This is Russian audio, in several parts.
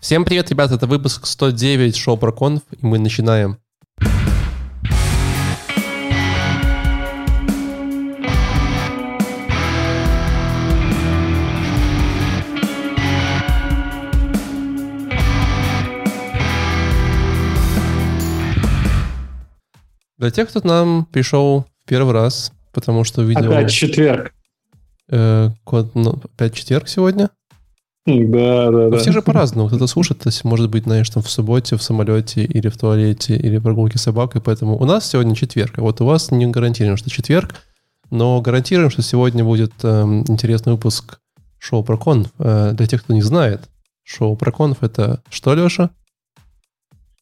Всем привет, ребята, это выпуск 109 шоу про конф, и мы начинаем. Для тех, кто нам пришел в первый раз, потому что увидел... Опять четверг. Э, код, ну, опять четверг сегодня? Да, да, да. Все же по-разному. Кто-то слушает, то есть, может быть, знаешь, там в субботе, в самолете, или в туалете, или прогулке с собакой. Поэтому у нас сегодня четверг. А вот у вас не гарантируем, что четверг, но гарантируем, что сегодня будет э, интересный выпуск шоу про конф. Э, для тех, кто не знает, шоу про конф это что, Леша?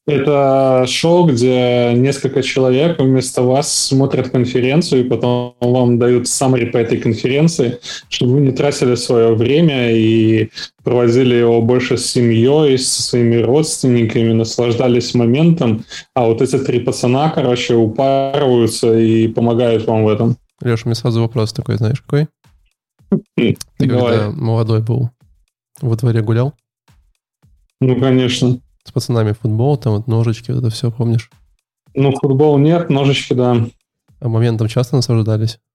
Это шоу, где несколько человек вместо вас смотрят конференцию, и потом вам дают summary по этой конференции, чтобы вы не тратили свое время и проводили его больше с семьей, со своими родственниками, наслаждались моментом. А вот эти три пацана, короче, упарываются и помогают вам в этом. Леша, у меня сразу вопрос такой, знаешь, какой? Ты Давай. когда молодой был, во дворе гулял? Ну, конечно. С пацанами футбол, там вот ножички, вот это все, помнишь? Ну, футбол нет, ножички, да. А моментом часто наслаждались?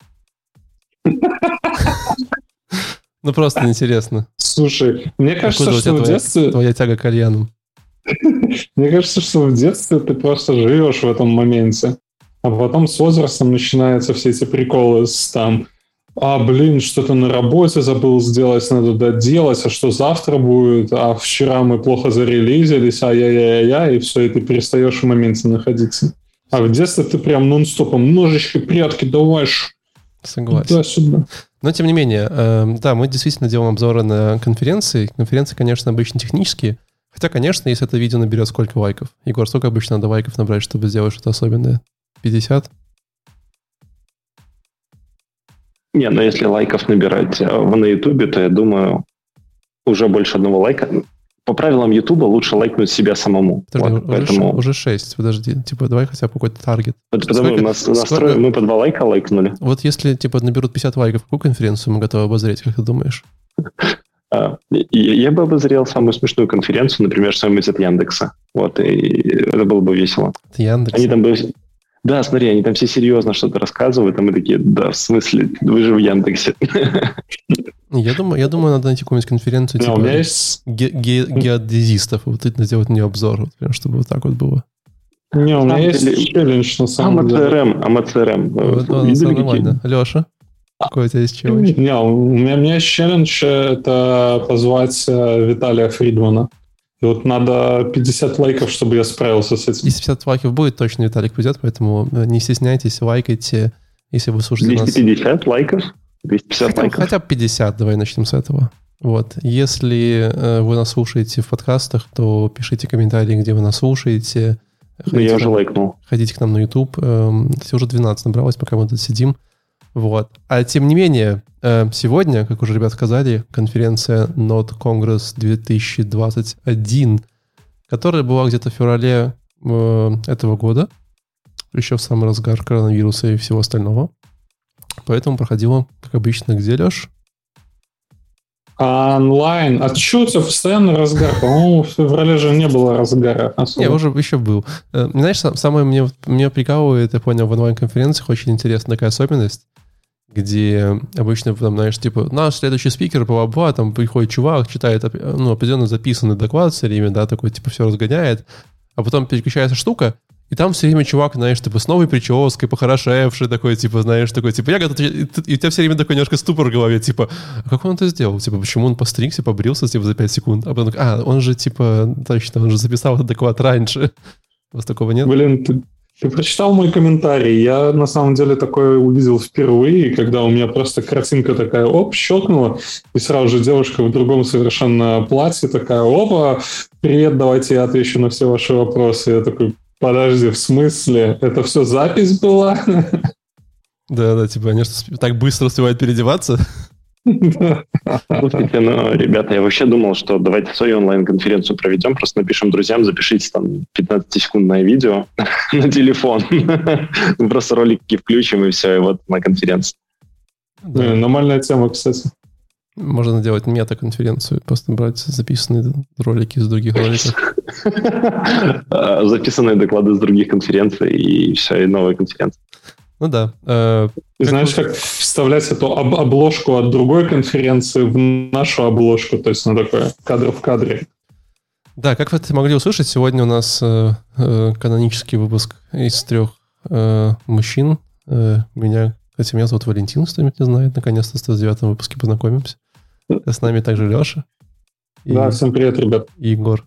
Ну, просто интересно. Слушай, мне кажется, что в детстве... Твоя тяга к кальянам. Мне кажется, что в детстве ты просто живешь в этом моменте. А потом с возрастом начинаются все эти приколы с там а, блин, что-то на работе забыл сделать, надо доделать, а что завтра будет, а вчера мы плохо зарелизились, ай-яй-яй-яй, и все, и ты перестаешь в моменте находиться. А в детстве ты прям нон-стопом ножички, прятки, давай, ш- Согласен. туда-сюда. Но, тем не менее, э, да, мы действительно делаем обзоры на конференции. Конференции, конечно, обычно технические. Хотя, конечно, если это видео наберет сколько лайков. Егор, сколько обычно надо лайков набрать, чтобы сделать что-то особенное? 50? Не, но если лайков набирать э, на Ютубе, то я думаю, уже больше одного лайка. По правилам Ютуба лучше лайкнуть себя самому. Подожди, Вот, уже, поэтому уже 6, подожди. Типа, давай хотя бы какой-то таргет. вот потому сколько- нас сколько- настрой- мы по два лайка лайкнули. Вот если, типа, наберут 50 лайков, какую конференцию мы готовы обозреть, как ты думаешь? А, Я бы обозрел самую смешную конференцию, например, что-нибудь от Яндекса. Вот, и это было бы весело. Яндекс. Они там бы... Да, смотри, они там все серьезно что-то рассказывают, а мы такие, да, в смысле, вы же в Яндексе. Я думаю, я думаю, надо найти какую-нибудь конференцию, типа, у меня есть... ге- ге- геодезистов, вот это сделать мне обзор, вот прям, чтобы вот так вот было. Не, у меня есть челлендж на самом деле. АМЦРМ, АМЦРМ. Видели. Леша, какой у тебя есть челлендж? Не, у меня, у меня есть челлендж, это позвать э, Виталия Фридмана. И вот надо 50 лайков, чтобы я справился с этим. Если 50 лайков будет, точно Виталик придет, поэтому э, не стесняйтесь, лайкайте, если вы слушаете нас. 250 лайков? 250 Хотя, лайков? хотя бы 50, давай начнем с этого. Вот. Если э, вы нас слушаете в подкастах, то пишите комментарии, где вы нас слушаете. Ну, я к уже лайкнул. ходите к нам на YouTube. Эм, Кстати, уже 12 набралось, пока мы тут сидим. Вот. А тем не менее, э, сегодня, как уже ребят сказали, конференция Node Congress 2021, которая была где-то в феврале э, этого года, еще в самый разгар коронавируса и всего остального. Поэтому проходила, как обычно, где, Леш? А онлайн? А у тебя постоянно разгар? По-моему, в феврале же не было разгара. особо. Не, уже еще был. Э, Знаешь, сам- самое мне, мне прикалывает, я понял, в онлайн-конференциях очень интересная такая особенность, где обычно, там, знаешь, типа, наш следующий спикер, бла-бла, там приходит чувак, читает ну, определенно записанный доклад все время, да, такой, типа, все разгоняет, а потом переключается штука, и там все время чувак, знаешь, типа, с новой прической, похорошевший такой, типа, знаешь, такой, типа, я готов... И у тебя все время такой немножко ступор в голове, типа, а как он это сделал? Типа, почему он постригся, побрился, типа, за 5 секунд? А потом, а, он же, типа, точно, он же записал этот доклад раньше. У вас такого нет? Блин, ты, ты прочитал мой комментарий. Я на самом деле такое увидел впервые, когда у меня просто картинка такая, оп, щелкнула, и сразу же девушка в другом совершенно платье такая, опа, привет, давайте я отвечу на все ваши вопросы. Я такой, подожди, в смысле? Это все запись была? Да, да, типа, они что, так быстро успевают переодеваться? Слушайте, ну, ребята, я вообще думал, что давайте свою онлайн-конференцию проведем, просто напишем друзьям, запишите там 15-секундное видео на телефон. Просто ролики включим, и все, и вот на конференции. Нормальная тема, кстати. Можно делать мета-конференцию, просто брать записанные ролики из других роликов. Записанные доклады с других конференций и все, и новые конференции. Ну да. Э, Знаешь, как вставлять эту об- обложку от другой конференции в нашу обложку, то есть на такое кадр в кадре. Да, как вы это могли услышать, сегодня у нас э, э, канонический выпуск из трех э, мужчин. Э, меня, кстати, меня зовут Валентин, кто меня не знает. Наконец-то в 109 выпуске познакомимся. С нами также Леша. И, да, всем привет, ребят. И Егор.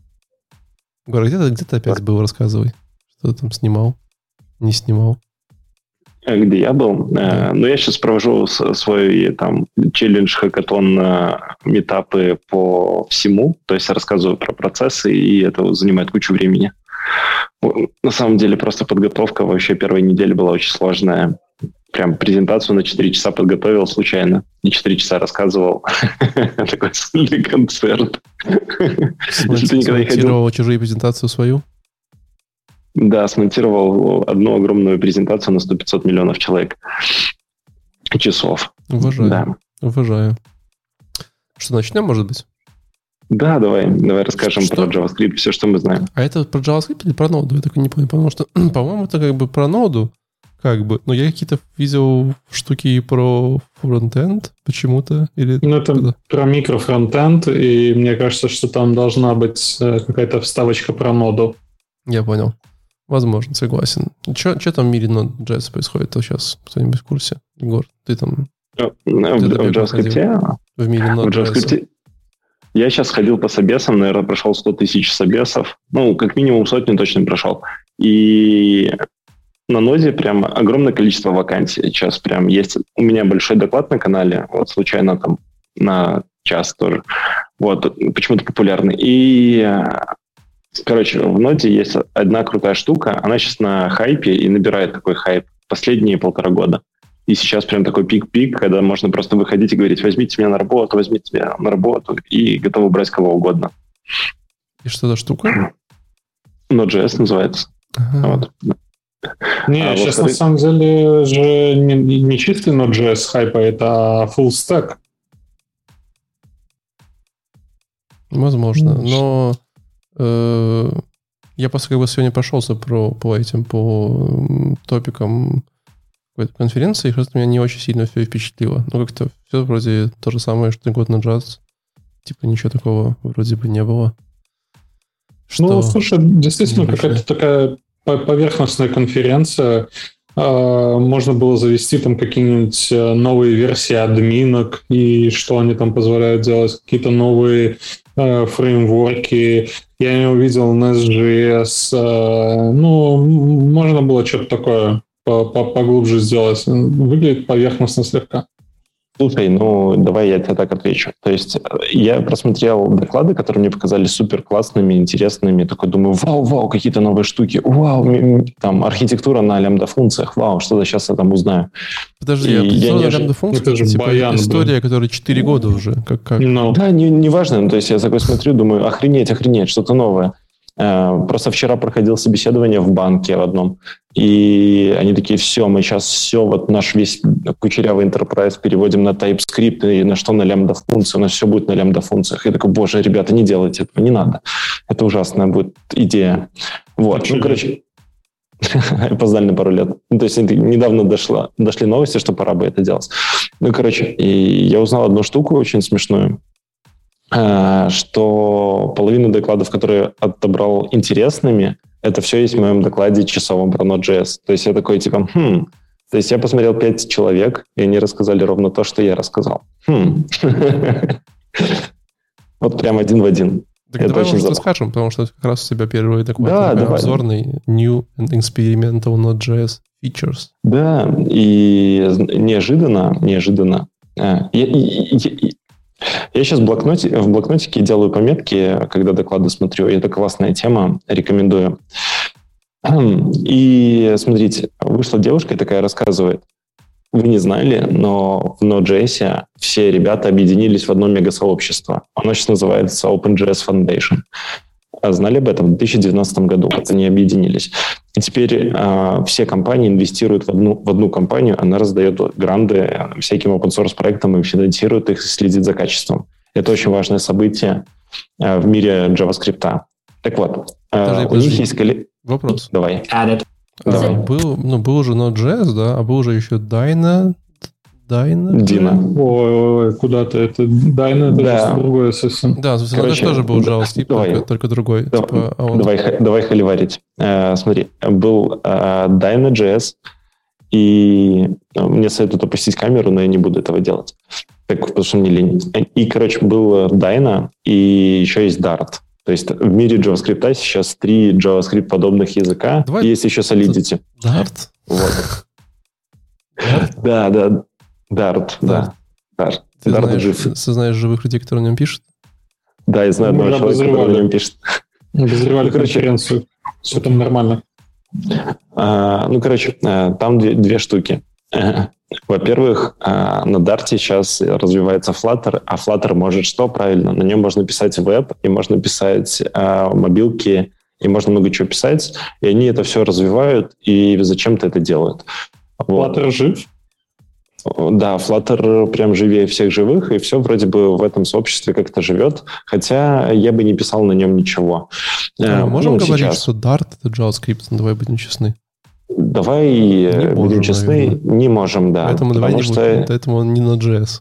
Егор, где ты, где ты опять был, рассказывай. Что ты там снимал, не снимал? Э, где я был. Э, ну, я сейчас провожу свой там челлендж хакатон метапы по всему, то есть рассказываю про процессы, и это занимает кучу времени. На самом деле просто подготовка вообще первой недели была очень сложная. Прям презентацию на 4 часа подготовил случайно. И 4 часа рассказывал. Такой сольный концерт. Если ты никогда не ходил... чужие презентацию свою? Да, смонтировал одну огромную презентацию на 100-500 миллионов человек. Часов. Уважаю. Да. Уважаю. Что, начнем, может быть? Да, давай, давай расскажем что? про JavaScript, все, что мы знаем. А это про JavaScript или про ноду? Я так не понял, потому что, по-моему, это как бы про ноду, как бы. Но я какие-то видел штуки про фронтенд почему-то. Или ну, это куда? про микрофронтенд, и мне кажется, что там должна быть э, какая-то вставочка про ноду. Я понял. Возможно, согласен. Что там в мире Node.js происходит то сейчас? Кто-нибудь в курсе? Егор, ты там... Э, в, в JavaScript? В мире Node.js. Я сейчас ходил по собесам, наверное, прошел 100 тысяч собесов. Ну, как минимум сотню точно прошел. И на ноде прям огромное количество вакансий. Сейчас прям есть... У меня большой доклад на канале, вот случайно там на час тоже. Вот, почему-то популярный. И Короче, в ноде есть одна крутая штука, она сейчас на хайпе и набирает такой хайп последние полтора года. И сейчас прям такой пик-пик, когда можно просто выходить и говорить, возьмите меня на работу, возьмите меня на работу, и готовы брать кого угодно. И что за штука? Node.js называется. Ага. Вот. Не, а сейчас вот, на самом деле же не, не чистый Node.js хайпа, это full stack. Возможно, но Э, я просто как бы сегодня прошелся про, по этим, по топикам какой-то конференции, и просто меня не очень сильно все впечатлило. Ну, как-то все вроде то же самое, что год на джаз. Типа ничего такого вроде бы не было. Что ну, слушай, действительно, какая-то такая поверхностная конференция. А, можно было завести там какие-нибудь э, новые версии админок и что они там позволяют делать, какие-то новые э, фреймворки. Я не увидел Nest.js. Э, ну, можно было что-то такое поглубже сделать. Выглядит поверхностно слегка. Слушай, ну давай я тебе так отвечу. То есть э, я просмотрел доклады, которые мне показались супер классными, интересными. Такой думаю, вау, вау, какие-то новые штуки. Вау, там архитектура на лямбда-функциях. Вау, что-то сейчас я там узнаю. Подожди, и я не лямбда-функции? Это же типа баян история, был. которая 4 года уже. Как, как? No. Ну. Да, не, не важно. Ну, то есть я такой смотрю, думаю, охренеть, охренеть, что-то новое. Э, просто вчера проходил собеседование в банке в одном, и они такие, все, мы сейчас все, вот наш весь кучерявый enterprise переводим на TypeScript, и на что на лямбда функции, у нас все будет на лямбда функциях. Я такой, боже, ребята, не делайте этого, не надо. Это ужасная будет идея. Вот, ну, короче, опоздали на пару лет. Ну, то есть недавно дошло, дошли новости, что пора бы это делать. Ну, короче, и я узнал одну штуку очень смешную. Э, что половина докладов, которые отобрал интересными, это все есть в моем докладе часовом про Node.js. То есть я такой, типа, хм, то есть я посмотрел пять человек, и они рассказали ровно то, что я рассказал. Хм. Вот прям один в один. Так давай, может, расскажем, потому что это как раз у тебя первый такой да, давай. обзорный New and Experimental Node.js Features. Да, и неожиданно, неожиданно. Э, я, я, я сейчас в блокноте, в блокнотике делаю пометки, когда доклады смотрю, это классная тема, рекомендую. И смотрите, вышла девушка и такая рассказывает, вы не знали, но в Node.js все ребята объединились в одно мегасообщество. Оно сейчас называется OpenJS Foundation. А знали об этом в 2019 году, вот они объединились. И теперь э, все компании инвестируют в одну, в одну компанию, она раздает гранды всяким open-source проектам и финансирует их и следит за качеством. Это очень важное событие э, в мире JavaScript. Так вот, э, подожди, у подожди. них есть... Коли... Вопрос. Давай. Давай. Был, ну, был уже Node.js, да, а был уже еще Dyna, Дайна? Дина. Ой, ой, ой, куда-то это Дайна, это да. другое совсем. Да, собственно, Короче, это тоже был JavaScript, давай, только, только другой. Да, типа, а он... Давай, давай холиварить. Э, смотри, был э, Dyna.js, и э, мне советуют опустить камеру, но я не буду этого делать, так, потому что мне лень. И, короче, был Dyna, и еще есть Dart. То есть в мире JavaScript сейчас три JavaScript-подобных языка. Давай... Есть еще Solidity. Dart? Вот. Да, да. Дарт, да. Дарт. Ты Дарт знаешь, жив. Ты знаешь живых людей, которые на нем пишут? Да, я знаю одного человека, который на нем пишет. Обозревали ну, конференцию. Все там нормально. А, ну, короче, а, там две, две штуки. Во-первых, а, на Dart сейчас развивается Flutter, а Flutter может что правильно? На нем можно писать веб, и можно писать а, мобилки, и можно много чего писать, и они это все развивают, и зачем-то это делают. Flutter вот. жив? Да, Flutter прям живее всех живых, и все вроде бы в этом сообществе как-то живет, хотя я бы не писал на нем ничего. А, можем ну, говорить, сейчас. что Dart — это JavaScript, ну, давай будем честны. Давай не будем можем, честны, наверное. не можем, да. Поэтому давай не что... будем, поэтому он не на JS.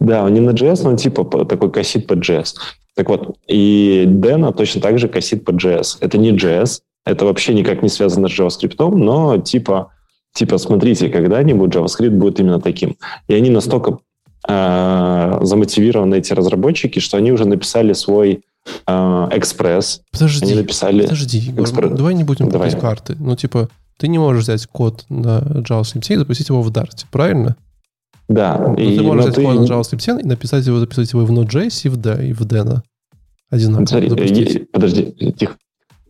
Да, он не на JS, но он типа такой косит под JS. Так вот, и Dena точно так же косит под JS. Это не JS, это вообще никак не связано с JavaScript, но типа типа, смотрите, когда-нибудь JavaScript будет именно таким. И они настолько э, замотивированы, эти разработчики, что они уже написали свой э, экспресс. Подожди, они написали подожди, экспресс. давай не будем давай. карты. Ну, типа, ты не можешь взять код на JavaScript и запустить его в Dart, правильно? Да. Но и, ты можешь взять ты... код на JavaScript и написать его, записать его в Node.js и в, D, и в Dena. Одинаково. Смотри, подожди, тихо.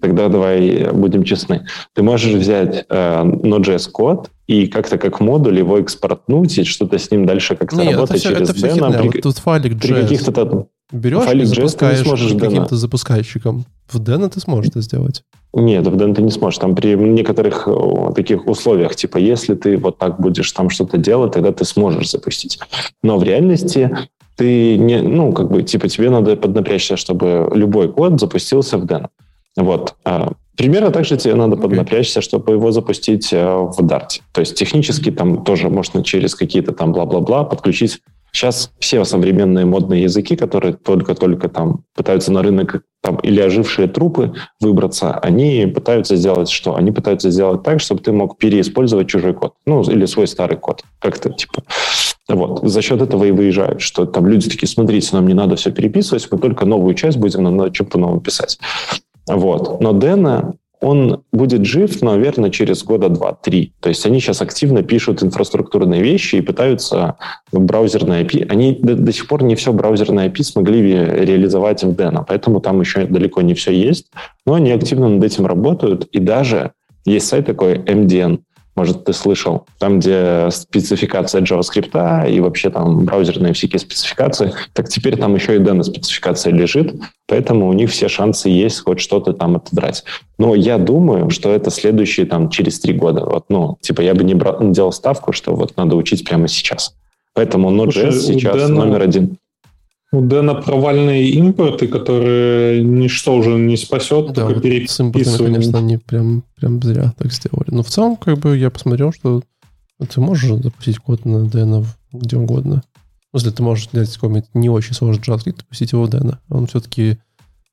Тогда давай будем честны. Ты можешь взять э, Node.js код и как-то как модуль его экспортнуть и что-то с ним дальше как-то Нет, работать это все, через это все Dena. При, вот тут файлик при каких-то там... Берешь файлик и запускаешь ты не сможешь каким-то запускайщиком. В Dena ты сможешь это сделать. Нет, в Dena ты не сможешь. Там при некоторых таких условиях, типа, если ты вот так будешь там что-то делать, тогда ты сможешь запустить. Но в реальности ты не, ну, как бы, типа, тебе надо поднапрячься, чтобы любой код запустился в Dena. Вот. А, примерно так же тебе надо okay. поднапрячься, чтобы его запустить э, в Dart. То есть технически там тоже можно через какие-то там бла-бла-бла подключить. Сейчас все современные модные языки, которые только-только там пытаются на рынок там, или ожившие трупы выбраться, они пытаются сделать что? Они пытаются сделать так, чтобы ты мог переиспользовать чужой код. Ну, или свой старый код. Как-то типа... Вот. За счет этого и выезжают, что там люди такие, смотрите, нам не надо все переписывать, мы только новую часть будем на чем-то новом писать. Вот. Но Дэна, он будет жив, наверное, через года два-три. То есть они сейчас активно пишут инфраструктурные вещи и пытаются браузерные API. Они до, до сих пор не все браузерные API смогли реализовать в Дэна, поэтому там еще далеко не все есть. Но они активно над этим работают. И даже есть сайт такой MDN, может, ты слышал, там, где спецификация JavaScript и вообще там браузерные всякие спецификации, так теперь там еще и Dena спецификация лежит, поэтому у них все шансы есть хоть что-то там отодрать. Но я думаю, что это следующие там через три года. Вот, ну, типа я бы не, брал, не делал ставку, что вот надо учить прямо сейчас. Поэтому Node.js сейчас Dena... номер один. У Дэна провальные импорты, которые ничто уже не спасет, да, только вот с импортами, конечно, они прям, прям зря так сделали. Но в целом, как бы, я посмотрел, что ты можешь запустить код на Дэна где угодно. Ну, если ты можешь взять какой-нибудь не очень сложный JavaScript, запустить его в Дэна. Он все-таки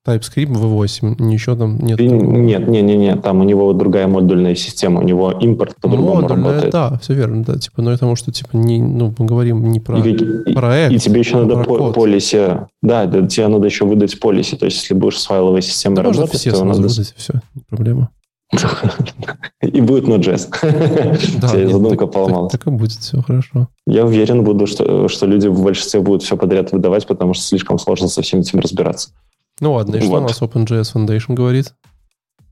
TypeScript V8, ничего там нет. Нет, нет, нет, нет, там у него другая модульная система, у него импорт по-другому работает. Да, все верно, да, типа, но потому что, типа, не, ну, мы говорим не про и, проект, и, и тебе еще а надо по полисе, да, да, тебе надо еще выдать полисе, то есть если будешь с файловой системой да работать, все то надо... выдать, все, не проблема. И будет Node.js. Да, Тебе задумка поломалась. Так, так и будет, все хорошо. Я уверен буду, что, что люди в большинстве будут все подряд выдавать, потому что слишком сложно со всем этим разбираться. Ну ладно, и что вот. у нас OpenJS Foundation говорит?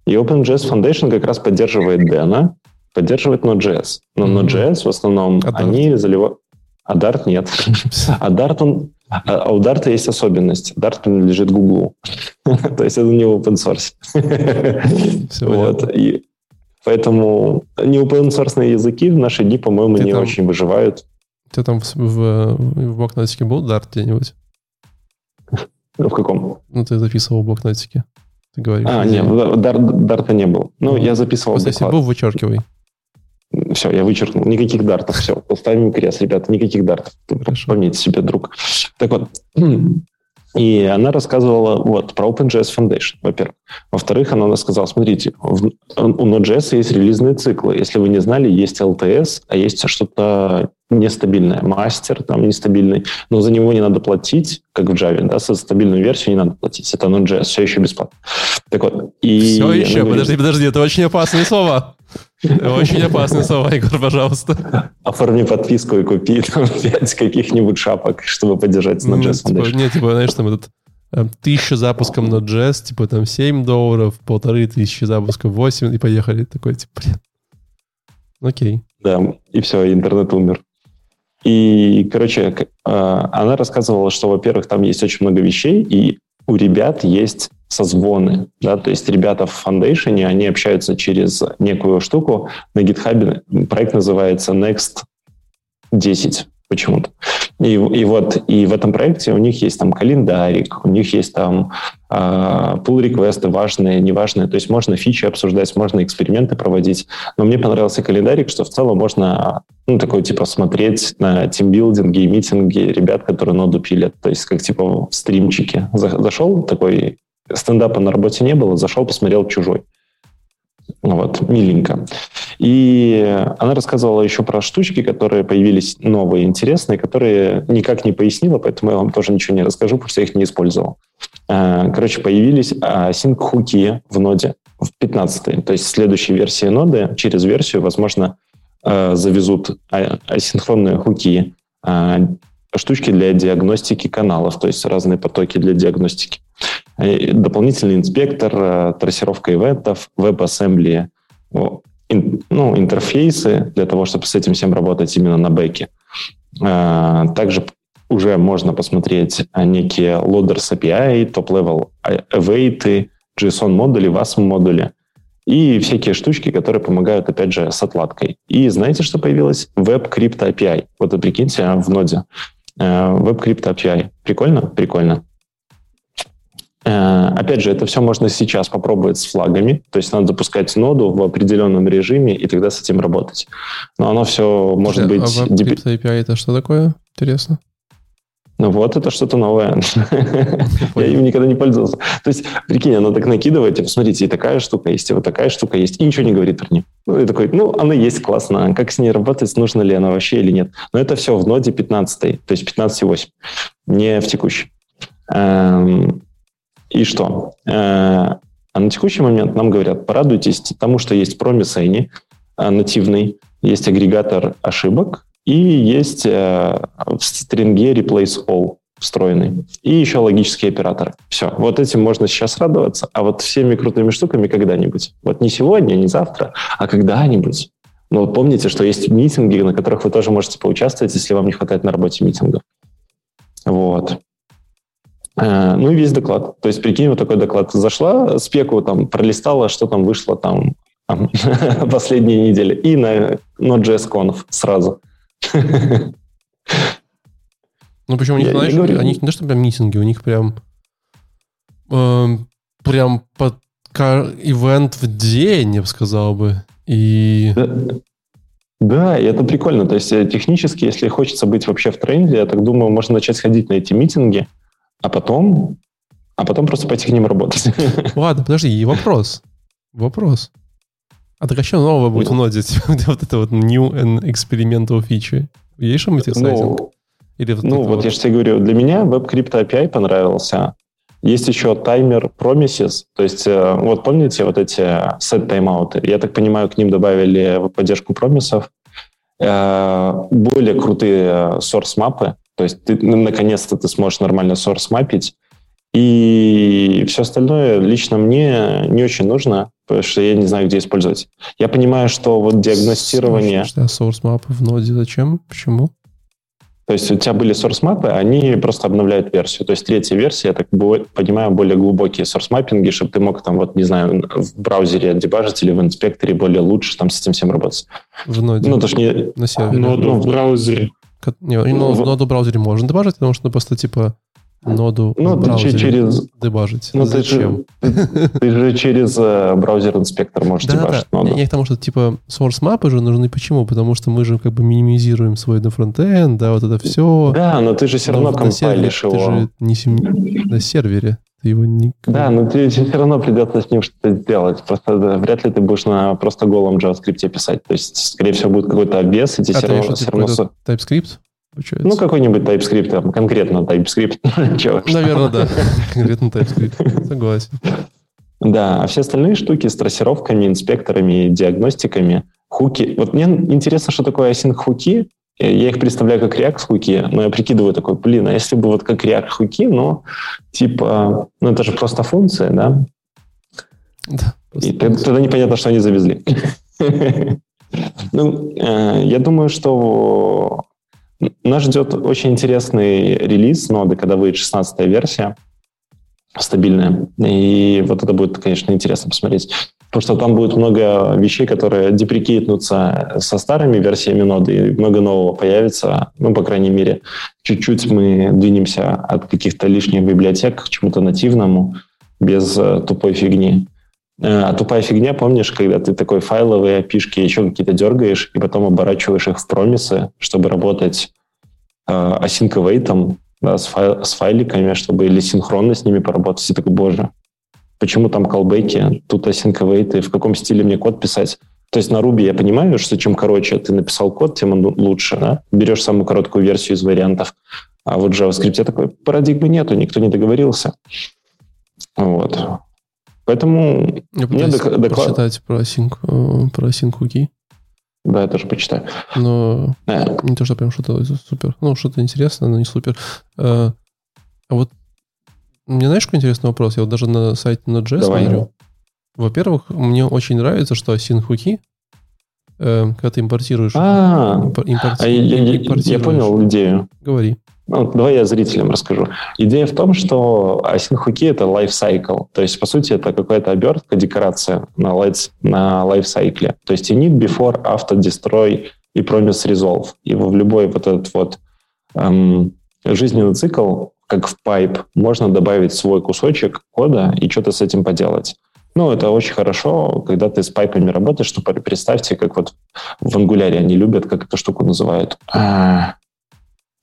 И OpenJS Foundation как раз поддерживает Dena, поддерживает Node.js. Но mm-hmm. Node.js в основном а они заливают... А Dart нет. а Dart он... А, а у Dart есть особенность. Dart принадлежит Google. То есть это не open source. вот. И, Поэтому не open source языки в наши дни, по-моему, не очень выживают. Ты там в, в, в блокнотике был Dart где-нибудь? В каком? Ну, ты записывал в блокнотике. Ты говоришь. А, нет, дар- дарта не был. Ну, Ну, я записывал Просто если был, вычеркивай. Все, я вычеркнул. Никаких дартов. Все, поставим крест, ребята. Никаких дартов. Хорошо. Пометьте себе, друг. Так вот. И она рассказывала вот про OpenJS Foundation, во-первых. Во-вторых, она рассказала, смотрите, в- у Node.js есть релизные циклы. Если вы не знали, есть LTS, а есть что-то нестабильное. Мастер там нестабильный. Но за него не надо платить, как в Java. Да, за стабильную версию не надо платить. Это Node.js, все еще бесплатно. Так вот. И Все еще, говорит, подожди, подожди, это очень опасные слова. Очень опасные слова, Егор, пожалуйста. Оформи подписку и купи там каких-нибудь шапок, чтобы поддержать Ну, Node.js типа, Foundation. Не, типа, знаешь, там этот э, тысяча запуском Node.js, типа там 7 долларов, полторы тысячи запусков, 8, и поехали. Такой, типа, блин. Окей. Да, и все, интернет умер. И, короче, а, она рассказывала, что, во-первых, там есть очень много вещей, и у ребят есть созвоны, да, то есть ребята в Foundation, они общаются через некую штуку на GitHub, проект называется Next 10 почему-то. И, и вот, и в этом проекте у них есть там календарик, у них есть там а, pull реквесты важные, неважные, то есть можно фичи обсуждать, можно эксперименты проводить, но мне понравился календарик, что в целом можно, ну, такой, типа, смотреть на тимбилдинги и митинги ребят, которые ноду пилят. То есть, как, типа, в стримчике. За- Зашел такой, стендапа на работе не было, зашел, посмотрел «Чужой». Вот, миленько. И она рассказывала еще про штучки, которые появились новые, интересные, которые никак не пояснила, поэтому я вам тоже ничего не расскажу, потому что я их не использовал. А, Короче, появились синк-хуки в ноде в 15 то есть следующей версии ноды, через версию, возможно, э, завезут асинхронные хуки, штучки для диагностики каналов, то есть разные потоки для диагностики. Э, Дополнительный инспектор, э, трассировка ивентов, веб-ассембли, ну, интерфейсы для того, чтобы с этим всем работать именно на бэке. А, Также уже можно посмотреть некие loaders API, top-level await, JSON-модули, WASM-модули и всякие штучки, которые помогают, опять же, с отладкой. И знаете, что появилось? Web Crypto API. Вот прикиньте, а, в ноде. Э, Web Crypto API. Прикольно? Прикольно. Э, Опять же, это все можно сейчас попробовать с флагами, то есть надо запускать ноду в определенном режиме и тогда с этим работать. Но оно все может А быть... Web деп- Crypto API это что такое? Интересно. Ну вот, это что-то новое. Я им никогда не пользовался. То есть, прикинь, оно так накидывает, типа, смотрите, и такая штука есть, и вот такая штука есть, и ничего не говорит про нее. Ну, и такой, ну, она есть, классно, а как с ней работать, нужно ли она вообще или нет. Но это все в ноде 15, то есть 15.8, не в текущей. Эм, И что? Э, А на текущий момент нам говорят, порадуйтесь тому, что есть промис Any, э, нативный, есть агрегатор ошибок, и есть э, в стринге replace all встроенный. И еще логические операторы. Все. Вот этим можно сейчас радоваться, а вот всеми крутыми штуками когда-нибудь. Вот не сегодня, не завтра, а когда-нибудь. Но вот помните, что есть митинги, на которых вы тоже можете поучаствовать, если вам не хватает на работе митингов. Вот. Э, Ну и весь доклад. То есть, прикинь, вот такой доклад. Зашла, спеку там пролистала, что там вышло там там, последние недели. И на Node.js Conf сразу. Ну, причем у них, Я- я знаешь, они не то, что прям митинги, у них прям эм, прям под ивент в день, я бы сказал бы. И Да, да, и это прикольно. То есть э, технически, если хочется быть вообще в тренде, я так думаю, можно начать ходить на эти митинги, а потом, а потом просто пойти к ним работать. ладно, подожди, и вопрос. Вопрос. А так а что нового будет в ноде? Типа, где вот это вот new and experimental feature? Есть что мультисайтинг? Ну, Или вот ну это вот я же тебе говорю, для меня Web Crypto API понравился. Есть еще таймер promises, то есть э, вот помните вот эти set тайм-ауты? Я так понимаю, к ним добавили поддержку промисов, э, более крутые source мапы, то есть ты, ну, наконец-то ты сможешь нормально source мапить, и все остальное лично мне не очень нужно, потому что я не знаю, где использовать. Я понимаю, что вот диагностирование... Что, source map в ноде зачем? Почему? То есть у тебя были source мапы, они просто обновляют версию. То есть третья версия, я так понимаю, более глубокие source маппинги, чтобы ты мог там, вот, не знаю, в браузере дебажить или в инспекторе более лучше там с этим всем работать. В ноде. Ну, то не... На сервере. Ноду ну, в браузере. Не, ну, в... ноду в браузере можно дебажить, потому что просто, типа, ноду ну, в браузере через... дебажить. Ну, Зачем? Ты же, ты же через э, браузер-инспектор можешь да, дебажить да. ноду. Я к тому, что типа source мапы же нужны почему? Потому что мы же как бы минимизируем свой на фронтенд, да, вот это все. Да, но ты же все равно компайлишь его. Ты же не сем... на сервере. Ты его не... Да, но тебе все равно придется с ним что-то сделать. Просто да, вряд ли ты будешь на просто голом JavaScript писать. То есть, скорее всего, будет какой-то обвес, и тебе а все равно... Все равно... TypeScript? Получается. Ну, какой-нибудь TypeScript, там, конкретно TypeScript. Наверное, да. Конкретно TypeScript. Согласен. Да, а все остальные штуки с трассировками, инспекторами, диагностиками, хуки. Вот мне интересно, что такое async хуки. Я их представляю как React хуки, но я прикидываю такой, блин, а если бы вот как React хуки, но типа, ну это же просто функция, да? Да. И тогда непонятно, что они завезли. Ну, э, я думаю, что нас ждет очень интересный релиз ноды, когда выйдет 16 версия, стабильная. И вот это будет, конечно, интересно посмотреть. Потому что там будет много вещей, которые деприкейтнутся со старыми версиями ноды, и много нового появится. Ну, по крайней мере, чуть-чуть мы двинемся от каких-то лишних библиотек к чему-то нативному, без э, тупой фигни. Э, а тупая фигня, помнишь, когда ты такой файловые опишки еще какие-то дергаешь, и потом оборачиваешь их в промисы, чтобы работать э, async да, с, файл, с файликами, чтобы или синхронно с ними поработать. И такой, боже, почему там колбеки, тут async await, в каком стиле мне код писать? То есть на Ruby я понимаю, что чем короче ты написал код, тем он лучше. Да? Берешь самую короткую версию из вариантов. А вот в JavaScript такой парадигмы нету, никто не договорился. Вот. Поэтому я мне док- доклад... прочитать про async, э, про хуки. Да, я тоже почитаю. Но а. не то, что прям что-то супер. Ну, что-то интересное, но не супер. А, а вот мне знаешь, какой интересный вопрос? Я вот даже на сайте Node.js Давай. смотрю. Во-первых, мне очень нравится, что async хуки, э, когда ты импортируешь... А, импорти... а я, я, я понял идею. Говори. Ну, давай я зрителям расскажу. Идея в том, что async-хуки — это lifecycle. То есть, по сути, это какая-то обертка, декорация на, life, на lifecycle. То есть init, before, after, destroy и promise resolve. И в любой вот этот вот эм, жизненный цикл, как в pipe, можно добавить свой кусочек кода и что-то с этим поделать. Ну, это очень хорошо, когда ты с пайпами работаешь, что представьте, как вот в ангуляре они любят, как эту штуку называют.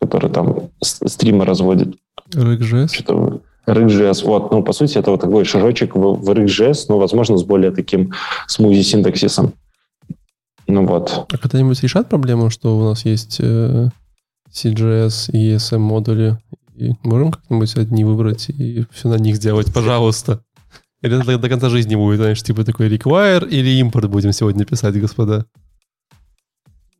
Который там стримы разводит. RxJS? Что-то RxJS. Вот, ну, по сути, это вот такой шажочек в, в RxJS, но, возможно, с более таким смузи синтаксисом. Ну вот. А когда-нибудь решат проблему, что у нас есть э, CGS и ESM модули, и можем как-нибудь одни выбрать и все на них сделать, пожалуйста? Или это до конца жизни будет, знаешь, типа такой require или импорт будем сегодня писать, господа?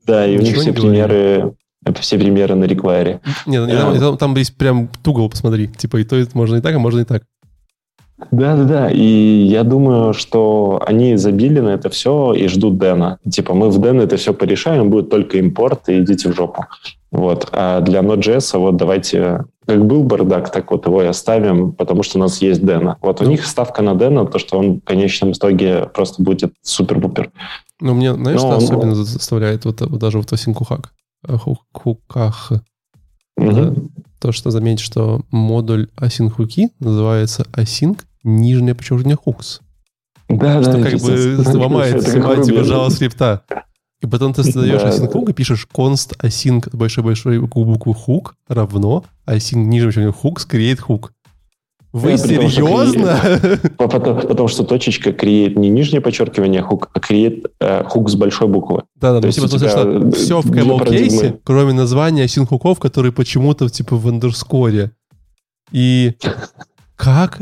Да, и Ничего у них все примеры все примеры на реквайре. Нет, там, там, там есть прям тугол, посмотри. Типа и то и можно и так, а можно и так. Да, да, да. И я думаю, что они забили на это все и ждут Дэна. Типа, мы в Дэн это все порешаем, будет только импорт, и идите в жопу. Вот. А для Node.js вот давайте, как был бардак, так вот его и оставим, потому что у нас есть Дэна. Вот у ну. них ставка на Дэна, то, что он в конечном итоге просто будет супер-пупер. Ну, мне, знаешь, Но что он... особенно заставляет вот, вот даже вот Async хуках. Угу. Да? То, что заметить, что модуль async хуки называется async нижнее подчеркивание hooks. Да, что да. как бы ломает семантику JavaScript. И потом ты создаешь да. async hook и пишешь const async большой-большой буквы hook равно async нижнее подчеркивание hooks create hook. Вы Я серьезно? Потому, потому что точечка креет не нижнее подчеркивание хук, а креет э, хук с большой буквы. Да, да, ну, типа, то, что все в camel кейсе, кроме названия синхуков, которые почему-то типа в андерскоре. И как?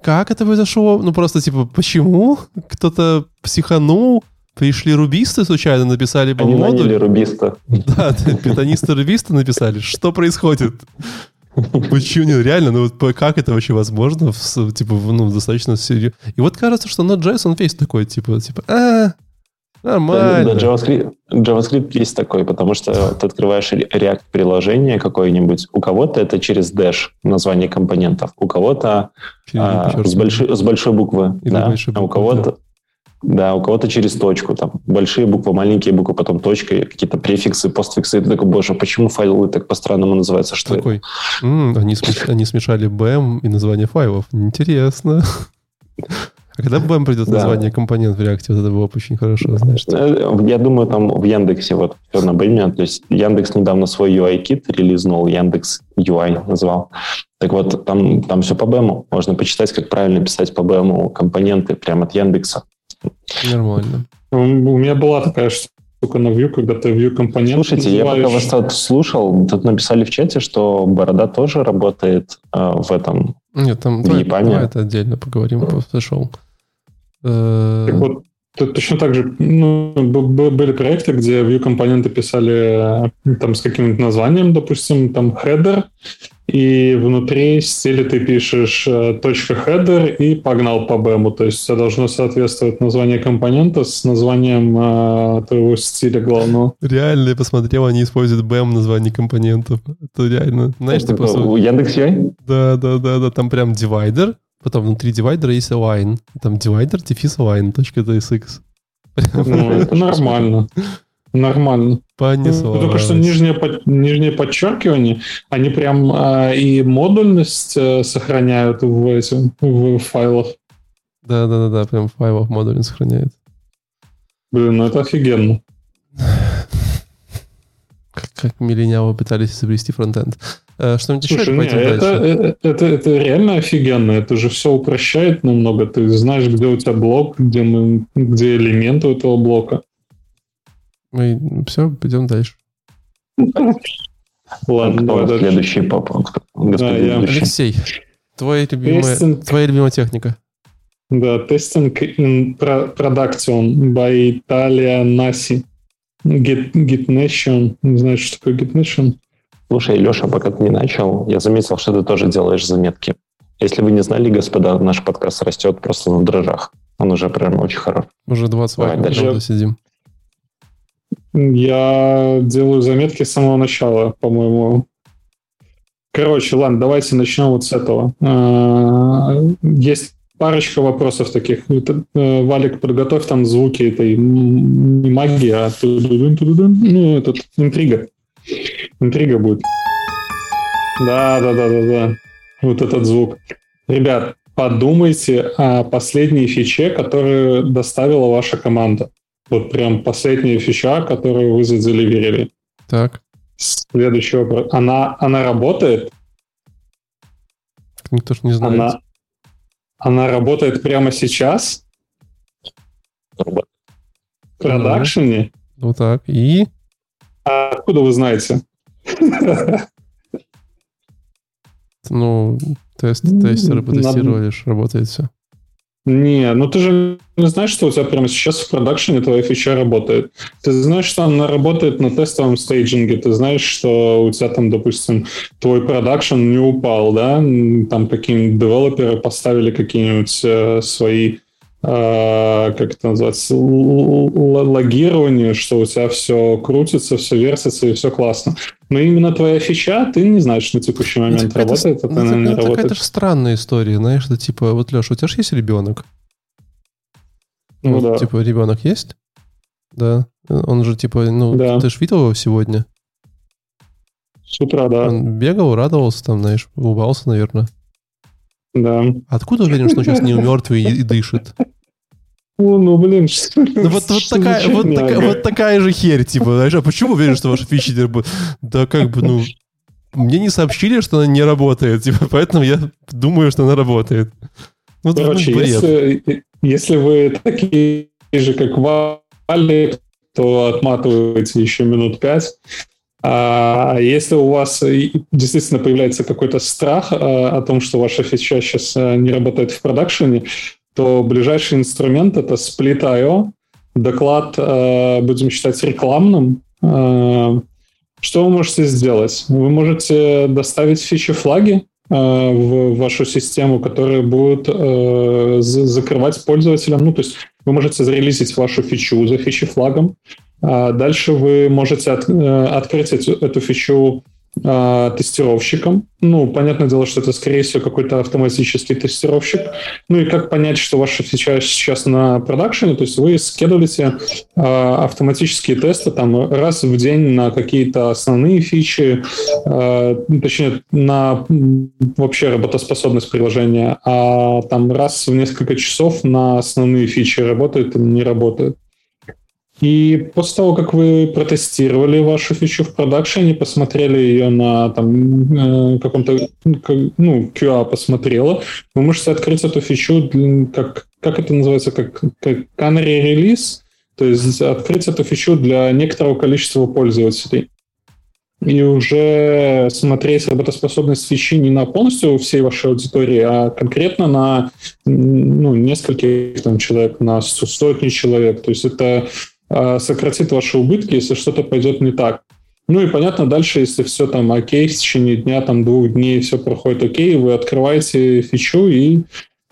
Как это произошло? Ну, просто, типа, почему? Кто-то психанул? Пришли рубисты случайно, написали бы Они модуль? Рубиста. Да, питонисты-рубисты написали. Что происходит? Почему? Реально, ну вот как это вообще возможно? В, типа, ну, достаточно серьезно. И вот кажется, что Node.js, он весь такой, типа, типа, а, нормально. Да, JavaScript, JavaScript есть такой, потому что ты открываешь React-приложение какое-нибудь, у кого-то это через dash, название компонентов, у кого-то а, с, большой, с большой буквы, Или да, буквы, а у кого-то да, у кого-то через точку, там большие буквы, маленькие буквы, потом точка, какие-то префиксы, постфиксы. И ты такой, боже, почему файлы так по-странному называются? Что такой, м-м, они, смеш... они смешали BM и название файлов. Интересно. А когда BM придет да. название компонент в React, вот это было бы очень хорошо, знаешь. Э, я думаю, там в Яндексе вот все на BM, то есть Яндекс недавно свой UI-кит релизнул, Яндекс UI назвал. Так вот, там, там все по BM. Можно почитать, как правильно писать по BM компоненты прямо от Яндекса. Нормально. У меня была такая штука на Vue, когда ты Vue компонент Слушайте, называешь... я пока вас тут слушал, тут написали в чате, что Борода тоже работает э, в этом Нет, там в давай, давай это отдельно поговорим, пошел. Э, так вот, точно так же ну, были проекты, где Vue компоненты писали э, там с каким-нибудь названием, допустим, там header, и внутри стиля ты пишешь э, точка header и погнал по бэму. То есть это должно соответствовать название компонента с названием э, твоего стиля главного. Реально, я посмотрел, они используют бэм название компонентов. Это реально. Знаешь, ты просто... У Яндекс.UI? Да, да, да, да. Там прям дивайдер, потом внутри дивайдера есть align. Там дивайдер, дефис align, точка .tsx. Ну, это нормально. Нормально. Понеслась. Ну, только что нижнее, нижнее подчеркивание, они прям а, и модульность а, сохраняют в, этим, в файлах. Да, да, да, да, прям в файлах модульность сохраняет. Блин, ну это офигенно. Как, как миллениалы пытались изобрести фронтенд. Э, что-нибудь Слушай, еще не, это, это, это, это реально офигенно. Это же все упрощает намного. Ты знаешь, где у тебя блок, где, мы, где элементы у этого блока. Мы все, пойдем дальше. Ладно, Кто следующий папа? Я... Алексей, твоя любимая, тестинг... твоя любимая техника. Да, тестинг in production by Italia Nasi. Git, GitNation. Не знаю, что такое GitNation. Слушай, Леша, пока ты не начал, я заметил, что ты тоже делаешь заметки. Если вы не знали, господа, наш подкаст растет просто на дрожжах. Он уже прям очень хорош. Уже 20 Давай, сидим. Я делаю заметки с самого начала, по-моему. Короче, ладно, давайте начнем вот с этого. А, есть парочка вопросов таких. Э, Валик, подготовь там звуки этой не магии, а ну, этот, интрига. Интрига будет. Да, да, да, да, да. Вот этот звук. Ребят, подумайте о последней фиче, которую доставила ваша команда. Вот прям последняя фича, которую вы заделиверили. Так. Следующий вопрос. Она, она работает? Никто же не знает. Она, она работает прямо сейчас? В продакшене? Вот так. И? А откуда вы знаете? Ну, тест, тестеры потестировали, работает все. Не, ну ты же не знаешь, что у тебя прямо сейчас в продакшене твоя фича работает. Ты знаешь, что она работает на тестовом стейджинге. Ты знаешь, что у тебя там, допустим, твой продакшн не упал, да? Там какие-нибудь девелоперы поставили какие-нибудь э, свои как это называется, логирование, что у тебя все крутится, все вертится и все классно. Но именно твоя фича, ты не знаешь на текущий момент, это, работает это, это, это, не это работает. какая-то же странная история, знаешь, что типа, вот, Леша, у тебя же есть ребенок? Ну, вот, да. Типа, ребенок есть? Да. Он же, типа, ну, да. ты же видел его сегодня? С утра, да. Он бегал, радовался там, знаешь, улыбался, наверное. Да. Откуда уверен, что он сейчас не мертвый и, и дышит? Ну, ну блин, что ну, вот, вот, такая, вот, такая, вот такая же херь, типа, знаешь, а почему уверен, что ваша фича Да как бы, ну, мне не сообщили, что она не работает, типа, поэтому я думаю, что она работает. Вот Короче, если, если вы такие же, как Вали, то отматываете еще минут пять. А если у вас действительно появляется какой-то страх а, о том, что ваша фича сейчас а, не работает в продакшене, то ближайший инструмент это Split.io. Доклад э, будем считать рекламным. Э, что вы можете сделать? Вы можете доставить фичи-флаги э, в вашу систему, которые будут э, закрывать пользователям. Ну, то есть вы можете зарелизить вашу фичу за фичи-флагом, А дальше вы можете от, э, открыть эту, эту фичу э, тестировщиком. Ну, понятное дело, что это, скорее всего, какой-то автоматический тестировщик. Ну и как понять, что ваша фича сейчас на продакшене? То есть вы скидываете э, автоматические тесты там раз в день на какие-то основные фичи, э, точнее, на вообще работоспособность приложения, а там раз в несколько часов на основные фичи работает или не работает. И после того, как вы протестировали вашу фичу в продакшене, посмотрели ее на там, э, каком-то, ну, QA посмотрела, вы можете открыть эту фичу, как, как это называется, как, как canary release, то есть открыть эту фичу для некоторого количества пользователей. И уже смотреть работоспособность фичи не на полностью всей вашей аудитории, а конкретно на ну, нескольких там, человек, на сотни человек. То есть это сократит ваши убытки, если что-то пойдет не так. Ну и понятно, дальше, если все там окей, в течение дня, там двух дней все проходит окей, вы открываете фичу и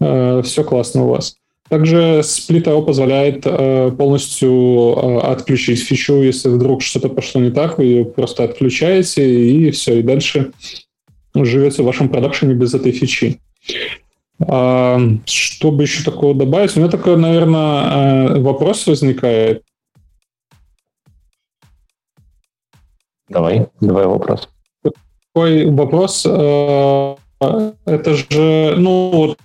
э, все классно у вас. Также Split.io позволяет э, полностью э, отключить фичу, если вдруг что-то пошло не так, вы ее просто отключаете и все, и дальше живете в вашем продакшене без этой фичи. А, чтобы еще такого добавить, у меня такой, наверное, э, вопрос возникает. Давай, давай вопрос. Такой вопрос. Э, это же, ну, вот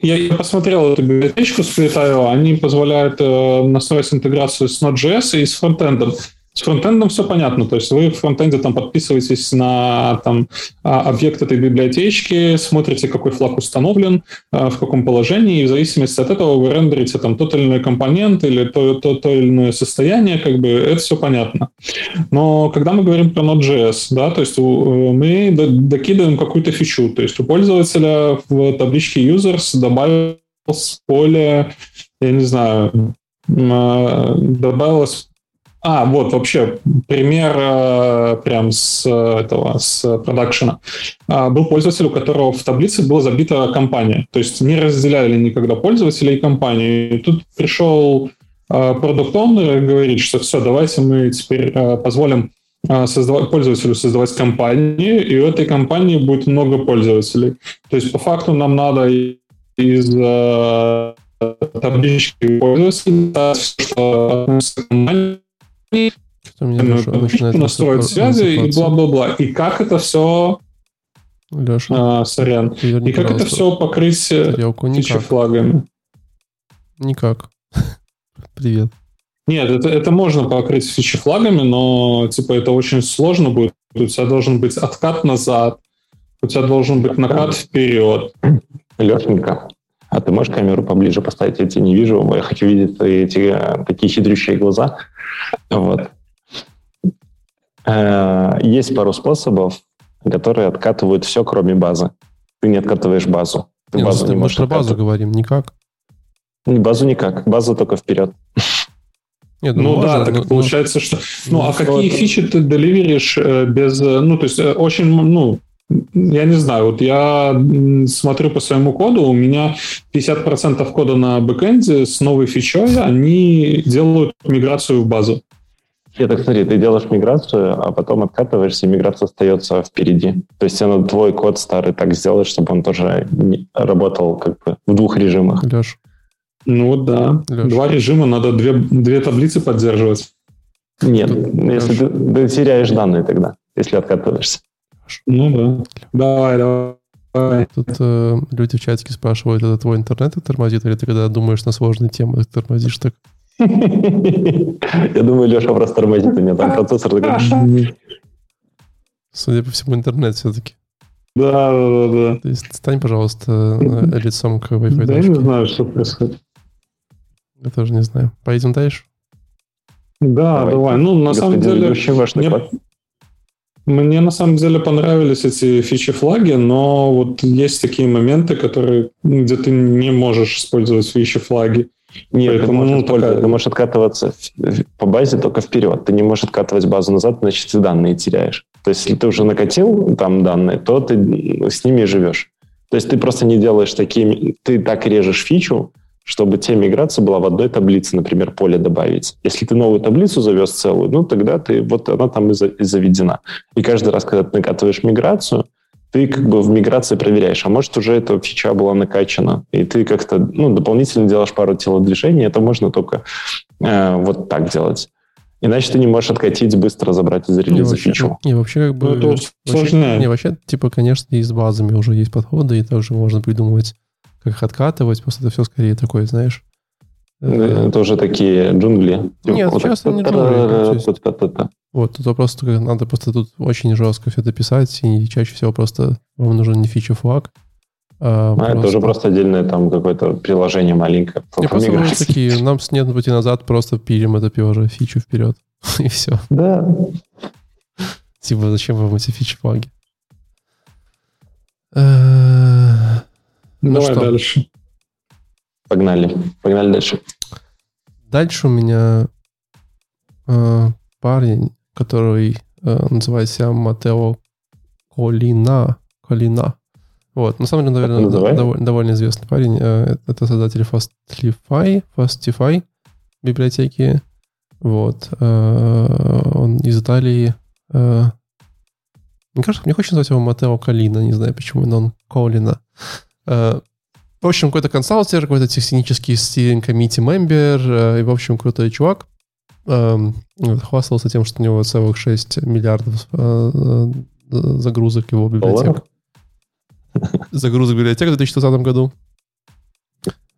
я посмотрел эту библиотечку с Fleet.io, они позволяют э, настроить интеграцию с Node.js и с фронтендом. С фронтендом все понятно, то есть вы в фронтенде там подписываетесь на там, а, объект этой библиотечки, смотрите, какой флаг установлен, а, в каком положении, и в зависимости от этого вы рендерите там тот или иной компонент или то, то, то или иное состояние, как бы это все понятно. Но когда мы говорим про Node.js, да, то есть мы докидываем какую-то фичу, то есть у пользователя в табличке users добавилось поле, я не знаю, а, добавилось а, вот вообще пример э, прям с этого, с продакшена. А, был пользователь, у которого в таблице была забита компания. То есть не разделяли никогда пользователя и компанию. И тут пришел э, продукт и говорит, что все, давайте мы теперь э, позволим создавать, пользователю создавать компанию, и у этой компании будет много пользователей. То есть по факту нам надо из таблички пользователей, что относится компании, настроить связи и бла-бла-бла. И как это все... Леша, а, сорян. И как это все покрыть фичи флагами? Никак. Привет. Нет, это, это можно покрыть фичи флагами, но типа это очень сложно будет. У тебя должен быть откат назад, у тебя должен быть накат вперед. Лешенька, а ты можешь камеру поближе поставить? Я тебя не вижу. Я хочу видеть эти э, такие хитрющие глаза. Вот. Э, есть пару способов, которые откатывают все, кроме базы. Ты не откатываешь базу. Ты Нет, базу ну, не мы про базу говорим, никак. Базу никак, базу только вперед. Нет, ну, ну да, так но, получается, что... Ну, а какие фичи ты деливеришь э, без... Э, ну, то есть очень, ну, я не знаю, вот я смотрю по своему коду, у меня 50% кода на бэкэнде с новой фичой, они делают миграцию в базу. Я так смотри, ты делаешь миграцию, а потом откатываешься, и миграция остается впереди. То есть она твой код старый так сделать, чтобы он тоже работал как бы в двух режимах. Леш. Ну да. Леш. Два режима, надо две, две таблицы поддерживать. Нет, Леш. если ты, ты теряешь данные тогда, если откатываешься. Ну да. Давай, давай. Тут э, люди в чатике спрашивают, это твой интернет тормозит, или ты когда думаешь на сложные темы, ты тормозишь так? Я думаю, Леша просто тормозит, у меня там процессор такой... Судя по всему, интернет все-таки. Да, да, да. То есть стань, пожалуйста, лицом к Wi-Fi Да, я не знаю, что происходит. Я тоже не знаю. Поедем дальше? Да, давай. давай. Ну, на самом деле... Мне, мне на самом деле понравились эти фичи-флаги, но вот есть такие моменты, которые, где ты не можешь использовать фичи-флаги. Нет, Поэтому, ты, можешь ну, такая... ты можешь откатываться по базе только вперед. Ты не можешь откатывать базу назад, значит, ты данные теряешь. То есть, если ты уже накатил там данные, то ты с ними живешь. То есть ты просто не делаешь такими... Ты так режешь фичу, чтобы тебе миграция была в одной таблице, например, поле добавить. Если ты новую таблицу завез целую, ну, тогда ты, вот она там и, за, и заведена. И каждый раз, когда ты накатываешь миграцию, ты как бы в миграции проверяешь, а может уже эта фича была накачана, и ты как-то ну, дополнительно делаешь пару телодвижений, это можно только э, вот так делать. Иначе ты не можешь откатить, быстро забрать из релиза вообще, фичу. Не, вообще как бы... Ну, это сложнее. Не, вообще, типа, конечно, и с базами уже есть подходы, и также можно придумывать как их откатывать, просто это все скорее такое, знаешь. Э, это уже такие джунгли. Нет, так. не джунгли. Вот тут просто надо просто тут очень жестко все это писать, и чаще всего просто вам нужен не фича флаг, а, А это уже просто отдельное там какое-то приложение маленькое. по просто такие, нам с нет пути назад, просто пилим это уже фичу вперед. И все. Да. Типа, зачем вам эти фичи флаги? Э, Ну Давай что? дальше. Погнали. Погнали дальше. Дальше у меня э, парень, который э, называет себя Матео Колина. Колина. Вот, на самом деле, наверное, довольно, довольно известный парень. Э, Это создатель Fastify, Fastify библиотеки. Вот. э, Он из Италии. э, Мне кажется, мне хочется назвать его Матео Калина, не знаю почему, но он Колина. Э, В общем, какой-то консалтер, какой-то технический steering committee member, э, и, в общем, крутой чувак. Эм, Хвастался тем, что у него целых 6 миллиардов э, загрузок его библиотек. Загрузок библиотек в 2020 году.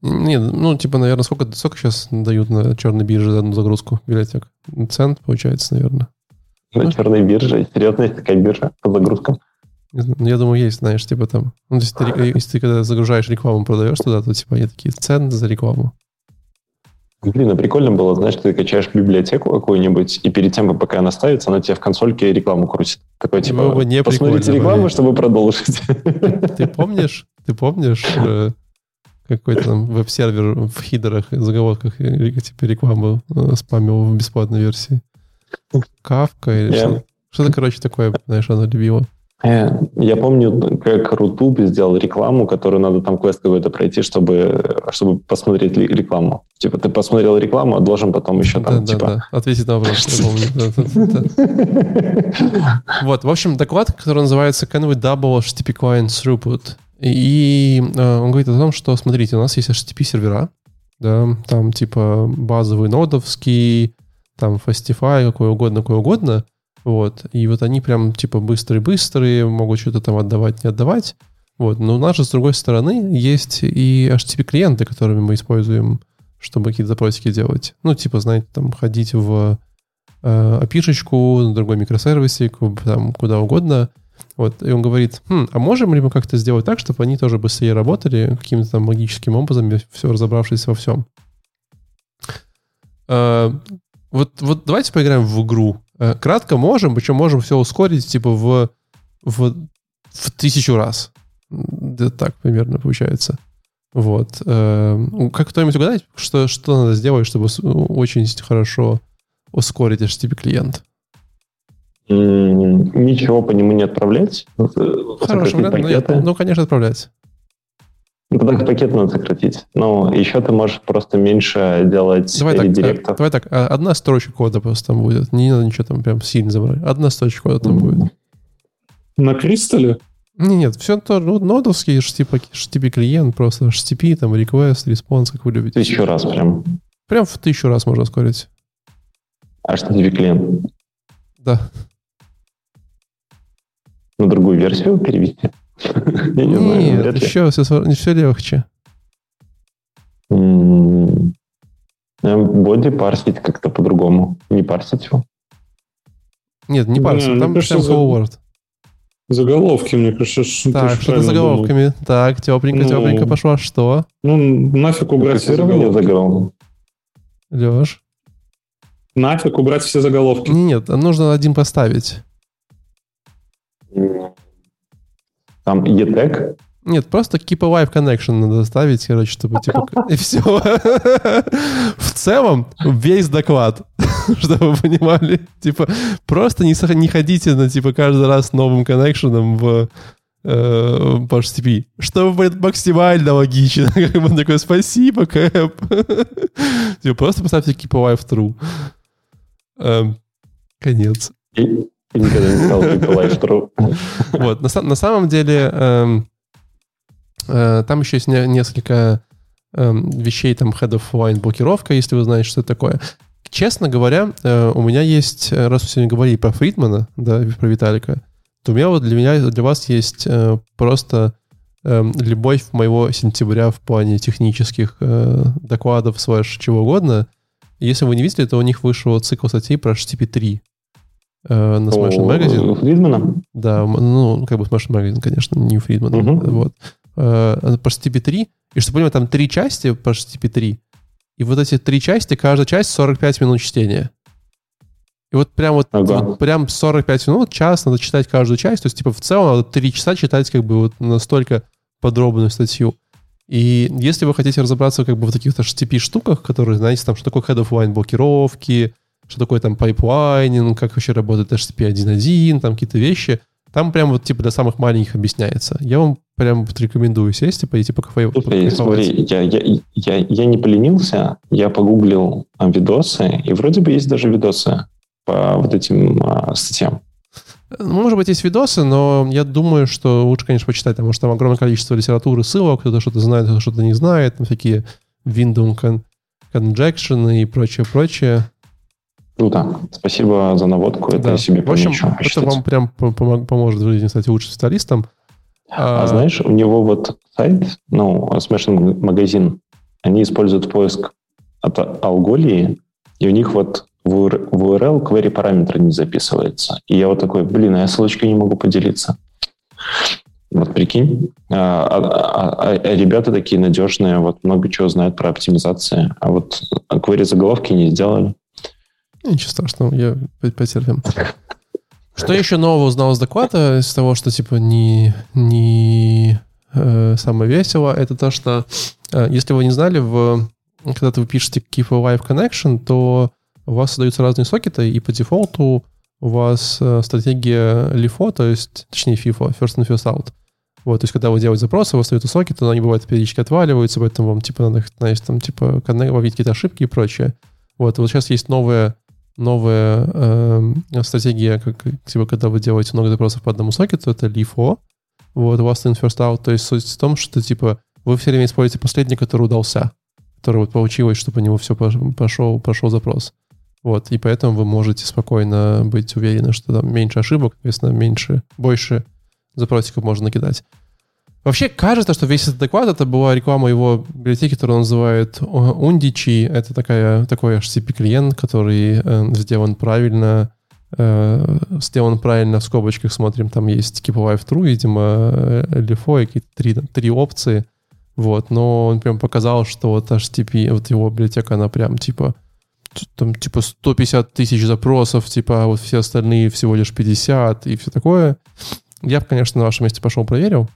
Нет, ну, типа, наверное, сколько, сколько сейчас дают на черной бирже за одну загрузку библиотек? Цент, получается, наверное. На черной бирже. Серьезно, есть такая биржа по загрузкам? Ну, Я думаю, есть, знаешь, типа там... Ну, если ты, если ты когда загружаешь рекламу, продаешь туда, то, типа, они такие цены за рекламу. Блин, а прикольно было, знаешь, ты качаешь библиотеку какую-нибудь, и перед тем, пока она ставится, она тебе в консольке рекламу крутит. Такой, типа, бы не посмотрите рекламу, блин. чтобы продолжить. Ты помнишь, ты помнишь э, какой-то там веб-сервер в хидерах и заголовках типа рекламу э, спамил в бесплатной версии? Kafka или что? Что-то, короче, такое, знаешь, она любила. Э, Я помню, как RuTube сделал рекламу, которую надо там квест какой-то пройти, чтобы, чтобы посмотреть рекламу. Типа, ты посмотрел рекламу, а должен потом еще там, да, типа... да, да. Ответить на вопрос. Вот, в общем, доклад, который называется Can we double HTTP client throughput? И э, он говорит о том, что, смотрите, у нас есть HTTP сервера, да, там типа базовый нодовский, там Fastify, какой угодно, какой угодно, вот, и вот они прям типа быстрые-быстрые, могут что-то там отдавать, не отдавать, вот, но у нас же с другой стороны есть и HTTP-клиенты, которыми мы используем, чтобы какие-то запросики делать. Ну, типа, знаете, там ходить в э, на другой микросервисик, там куда угодно. Вот, и он говорит, «Хм, а можем ли мы как-то сделать так, чтобы они тоже быстрее работали, каким-то там магическим образом, все разобравшись во всем? Э, вот, вот давайте поиграем в игру. Э, кратко можем, причем можем все ускорить, типа, в, в, в тысячу раз. Да так примерно получается. Вот. Э, Как кто-нибудь угадать, что, что надо сделать, чтобы с- очень хорошо ускорить HTTP-клиент? М, Ничего по нему не отправлять. Э, Хороший сократить вариант. Ну, я- пакеты. Ну, конечно, отправлять. Ну, Тогда пакет надо сократить. Но еще ты можешь просто меньше делать Давай так, редиректов. давай так, а, одна строчка кода просто там будет. Не надо ничего там прям сильно забрать. Одна строчка кода там будет. На Кристалле? Не, нет, все то, ну, нодовский HTTP, HTTP клиент, просто HTTP, там, request, response, как вы любите. Тысячу раз прям. Прям в тысячу раз можно ускорить. HTTP клиент. Да. На другую версию перевести. Я не знаю, Нет, еще все, все легче. М, э, Боди парсить как-то по-другому. Не парсить его. Нет, не мне там прям world. Заголовки, мне кажется, что Так, что-то правильно думал. заголовками. Так, тепленько, Ну. тепленько пошло. Что? Ну, нафиг убрать все заголовки. Леш? Нафиг убрать все заголовки. Нет, нужно один поставить. Там ETEC. Нет, просто keep alive connection надо ставить, короче, чтобы типа... И все. В целом, весь доклад, чтобы вы понимали. Типа, просто не, не ходите на, типа, каждый раз новым коннекшеном в, э, по HTTP, что максимально логично. Как бы такой, спасибо, Кэп. Типа, просто поставьте keep alive true. Эм, Конец. И и никогда не стал true. Вот, на, на самом деле, эм, э, там еще есть не- несколько эм, вещей, там head of line блокировка, если вы знаете, что это такое. Честно говоря, э, у меня есть, э, раз мы сегодня говорили про Фридмана, да, про Виталика, то у меня вот для меня, для вас есть э, просто эм, любовь моего сентября в плане технических э, докладов, слэш чего угодно. Если вы не видели, то у них вышел цикл статей про HTTP-3 э, на Smash У Magazine. Фридмана? Да, ну, как бы Smash Magazine, конечно, не у Фридмана. Мгм. Вот. Э, По HTTP3. И чтобы понимать, там три части по HTTP3. И вот эти три части, каждая часть 45 минут чтения. И вот прям вот, Ага. вот прям 45 минут, час надо читать каждую часть. То есть, типа, в целом надо 3 часа читать как бы вот настолько подробную статью. И если вы хотите разобраться как бы в таких HTTP-штуках, которые, знаете, там, что такое head-of-line блокировки, что такое там pipelining, как вообще работает HTTP 1.1, там какие-то вещи, там прям вот типа для самых маленьких объясняется. Я вам прям вот рекомендую сесть и пойти по кафе. Слушай, смотри, я, я, я, я не поленился, я погуглил а, видосы, и вроде бы есть даже видосы по вот этим а, статьям. Может быть, есть видосы, но я думаю, что лучше, конечно, почитать, потому что там огромное количество литературы, ссылок, кто-то что-то знает, кто-то что-то не знает, там всякие window con- conjection и прочее, прочее. Круто. Спасибо за наводку. Это Да. я себе В общем, помечу. это вам прям поможет в жизни стать лучшим специалистом. А, знаешь, у него вот сайт, ну, Smashing магазин, они используют поиск от Алголии, и у них вот в UR- в URL query параметр не записывается. И я вот такой, блин, а я ссылочкой не могу поделиться. Вот прикинь, а, а- а- а ребята такие надежные, вот много чего знают про оптимизации, а вот query заголовки не сделали. Ничего страшного, я по- потерпим. Что еще нового узнал из доклада, из того, что типа не, не э, самое весело, это то, что э, если вы не знали, в, когда вы пишете Keep Alive Connection, то у вас создаются разные сокеты, и по дефолту у вас э, стратегия LIFO, то есть, точнее FIFO, First in, First out. Вот, то есть, когда вы делаете запросы, у вас остаются сокеты, но они бывают периодически отваливаются, поэтому вам, типа, надо, знаете, там, типа, ловить какие-то ошибки и прочее. Вот, вот сейчас есть новая новая эм, стратегия, как, типа, когда вы делаете много запросов по одному сокету, это LIFO. Вот, вас in first out. То есть суть в том, что, типа, вы все время используете последний, который удался, который вот получилось, чтобы по нему все пошел, пошел запрос. Вот, и поэтому вы можете спокойно быть уверены, что там меньше ошибок, соответственно, меньше, больше запросиков можно накидать. Вообще кажется, что весь этот доклад это была реклама его библиотеки, которую он называет Undичи. Это такая, такой HTTP-клиент, который э, сделан правильно, э, сделан правильно в скобочках, смотрим, там есть Keep Alive True, видимо, э, LFO, какие-то три, три опции. Вот, но он прям показал, что вот HTTP, вот его библиотека, она прям типа там типа 150 тысяч запросов, типа, а вот все остальные всего лишь 50 и все такое. Я бы, конечно, на вашем месте пошел проверил.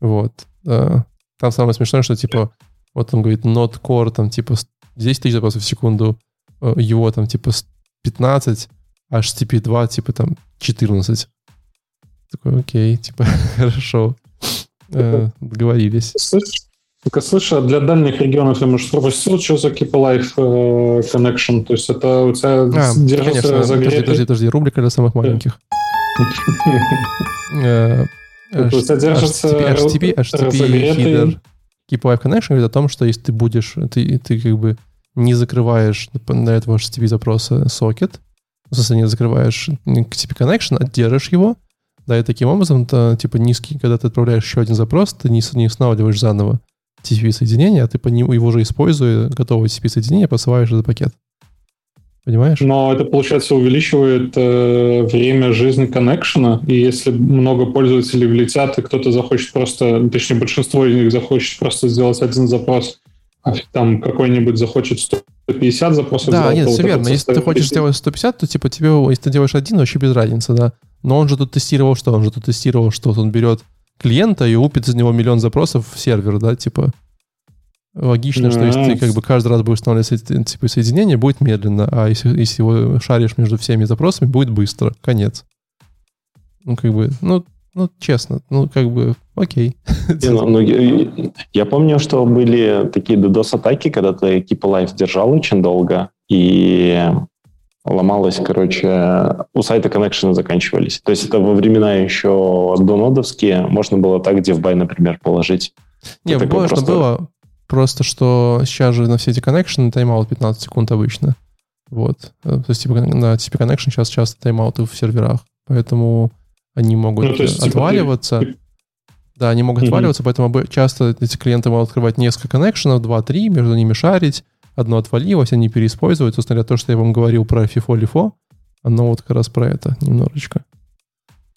Вот. Там самое смешное, что типа, вот он говорит, not core, там типа 10 тысяч запросов в секунду, его там типа 15, HTTP 2 типа там 14. Такой, окей, типа, хорошо. Договорились. Только слышь, а для дальних регионов я, может, пропустил, что за Keep Alive э, Connection? То есть это у тебя а, держится конечно. Подожди, подожди, подожди, рубрика для самых маленьких. Это у тебя держится HTTP, HTTP header Keep Alive Connection говорит о том, что если ты будешь, ты, ты как бы не закрываешь на этого HTTP запроса сокет, в смысле не закрываешь TCP connection, а держишь его, да, и таким образом, то, типа, низкий, когда ты отправляешь еще один запрос, ты не, не устанавливаешь заново TCP-соединение, а ты по нему его же используя, готовое TCP-соединение, посылаешь этот пакет. Понимаешь? Но это, получается, увеличивает э, время жизни коннекшена, и если много пользователей влетят, и кто-то захочет просто, точнее, большинство из них захочет просто сделать один запрос, а там какой-нибудь захочет 150 запросов. Да, нет, все верно. Если ты хочешь сделать 150, то типа тебе, если ты делаешь один, вообще без разницы, да. Но он же тут тестировал что? Он же тут тестировал, что он берет клиента и упит из него миллион запросов в сервер, да, типа. Логично, что если ты как бы каждый раз будешь устанавливать типа, соединение, будет медленно, а если, если его шаришь между всеми запросами, будет быстро. Конец. Ну, как бы, ну, Ну, честно, ну, как бы, окей. Ну, ну, я, я помню, что были такие DDoS-атаки, когда ты Keep Alive держал очень долго, и ломалось, короче, у сайта коннекшены заканчивались. То есть это во времена еще донодовские можно было так DevBuy, например, положить. Не, можно просто- было, просто что сейчас же на все эти коннекшены тайм-аут 15 секунд обычно. Вот. Э, То есть, типа, на TCP connection сейчас часто тайм-ауты в серверах, поэтому они могут Ну, есть, э, типа, ты- отваливаться. Да, они могут Мгм. отваливаться, поэтому часто эти клиенты могут открывать несколько коннекшенов, 2-3, между ними шарить, одно отвалилось, они переиспользуют. Собственно то, что я вам говорил про FIFO-LIFO, оно вот как раз про это немножечко.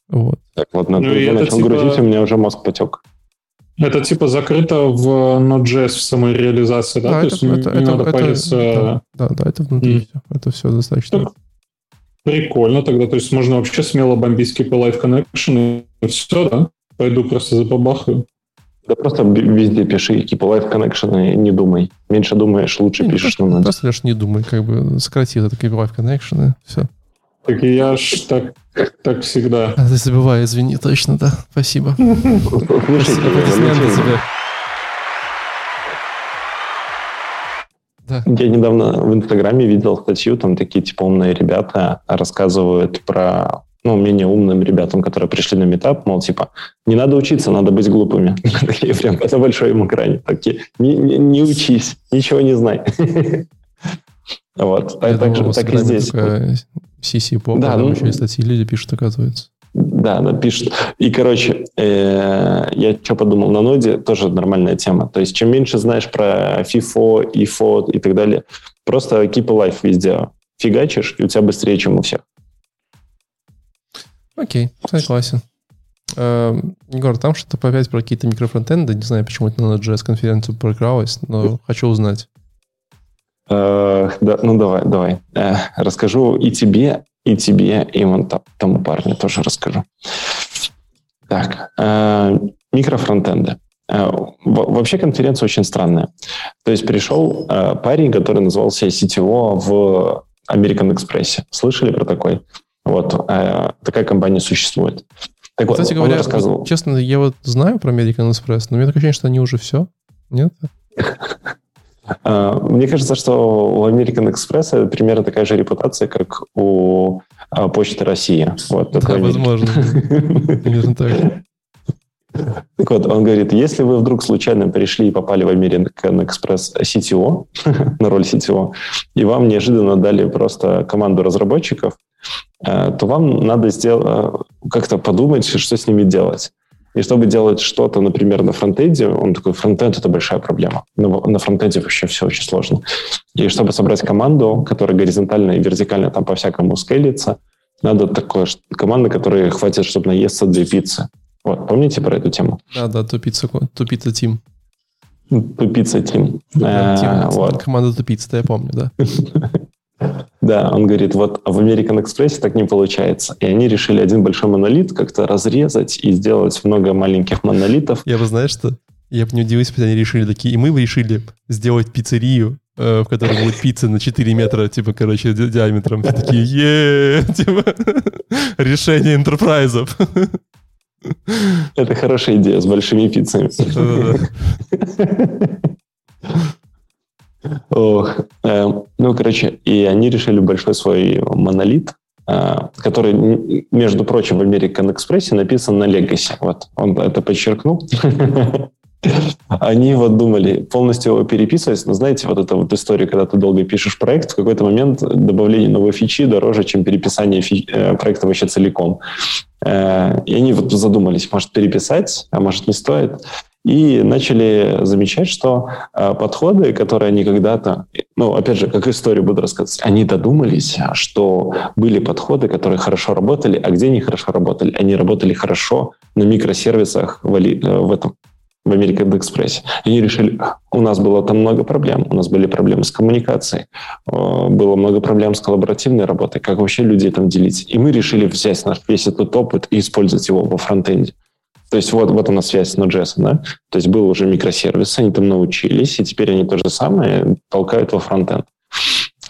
Вот. Так, вот на Ну, это начал типа- грузить, у меня уже мозг потек. Это типа закрыто в Node.js в самой реализации, да? Да, То это, есть это- не это- надо это- париться... да, да, да, это внутри М. все. Это все достаточно. Так, Прикольно тогда. То есть можно вообще смело бомбить KP Live Connection и все, да? Пойду просто забабахаю. Да просто везде пиши, типа Live Connection и не думай. Меньше думаешь, лучше Не, пишешь просто, просто лишь не думай, как бы сократи вот это KPI connection, и все. Так и я ж так, так всегда. А ты забывай, извини, точно, да. Спасибо. Спасибо, аплодисменты тебе. Да. Я недавно в Инстаграме видел статью, там такие типа умные ребята рассказывают про ну, менее умным ребятам, которые пришли на метап, мол, типа, не надо учиться, надо быть глупыми. Такие прям на большом экране. Такие, не, не, не учись, ничего не знай. Вот, так, так, же- так и здесь. CC Да, а там ну- еще и статьи люди пишут, оказывается. Да, да, пишут. И, короче, э, я что подумал, на ноде тоже нормальная тема. То есть, чем меньше знаешь про FIFO, IFO и так далее, просто keep alive везде фигачишь, и у тебя быстрее, чем у всех. Окей, согласен. Э, Егор, там что-то опять про какие-то микрофронтенды, не знаю, почему это на Node.js конференцию прокралось, но хочу узнать. Э, да, ну, давай, давай. Э, расскажу и тебе, и тебе, и вон там- тому парню тоже расскажу. Так, э, микрофронтенды. Э, во- Вообще конференция очень странная. То есть пришел э, парень, который назывался CTO в American Express. Слышали про такой? Вот, такая компания существует. Так вот, Кстати он говоря, рассказывал... вот, честно, я вот знаю про American Express, но у меня такое ощущение, что они уже все. Нет? Э, Мне кажется, что у American Express примерно такая же репутация, как у э, Почты России. Вот, Да, возможно. Примерно так. Так вот, он говорит, если вы вдруг случайно пришли и попали в American Express CTO, на роль CTO, и вам неожиданно дали просто команду разработчиков, э, то вам надо сделать, как-то подумать, что с ними делать. И чтобы делать что-то, например, на фронтенде, он такой, фронтенд — это большая проблема. На, на фронтенде вообще все очень сложно. И чтобы собрать команду, которая горизонтально и вертикально там по-всякому скейлится, надо такое, команда, которой хватит, чтобы наесться две пиццы. Вот, помните про эту тему? Да, да, тупица, тупица Тим. Тупица Тим. Да, Э, Тим, вот. Команда тупица, да, я помню, да. Да, он говорит, вот в American Express так не получается. И они решили один большой монолит как-то разрезать и сделать много маленьких монолитов. Я бы, знаешь что? Я бы не удивился, если они решили такие, и мы решили сделать пиццерию, э, в которой будет пицца на 4 метра, типа, короче, ди- диаметром. Все такие, е типа, решение энтерпрайзов. Это хорошая идея с большими пиццами. Ох. Э, Ну, короче, и они решили большой свой монолит, э, который, между прочим, в American Express написан на Legacy. Вот, он это подчеркнул. Они вот думали полностью его переписывать. Но знаете, вот эта вот история, когда ты долго пишешь проект, в какой-то момент добавление новой фичи дороже, чем переписание э, проекта вообще целиком. Э, И они вот задумались, может переписать, а может не стоит. И начали замечать, что э, подходы, которые они когда-то, ну, опять же, как историю буду рассказывать, они додумались, что были подходы, которые хорошо работали, а где они хорошо работали? Они работали хорошо на микросервисах в, Али- э, в этом в American Express. Они решили, у нас было там много проблем, у нас были проблемы с коммуникацией, э, было много проблем с коллаборативной работой, как вообще людей там делить. И мы решили взять наш весь этот опыт и использовать его во фронтенде. То есть вот, вот она связь с Node.js, да? То есть был уже микросервис, они там научились, и теперь они то же самое толкают во фронтенд.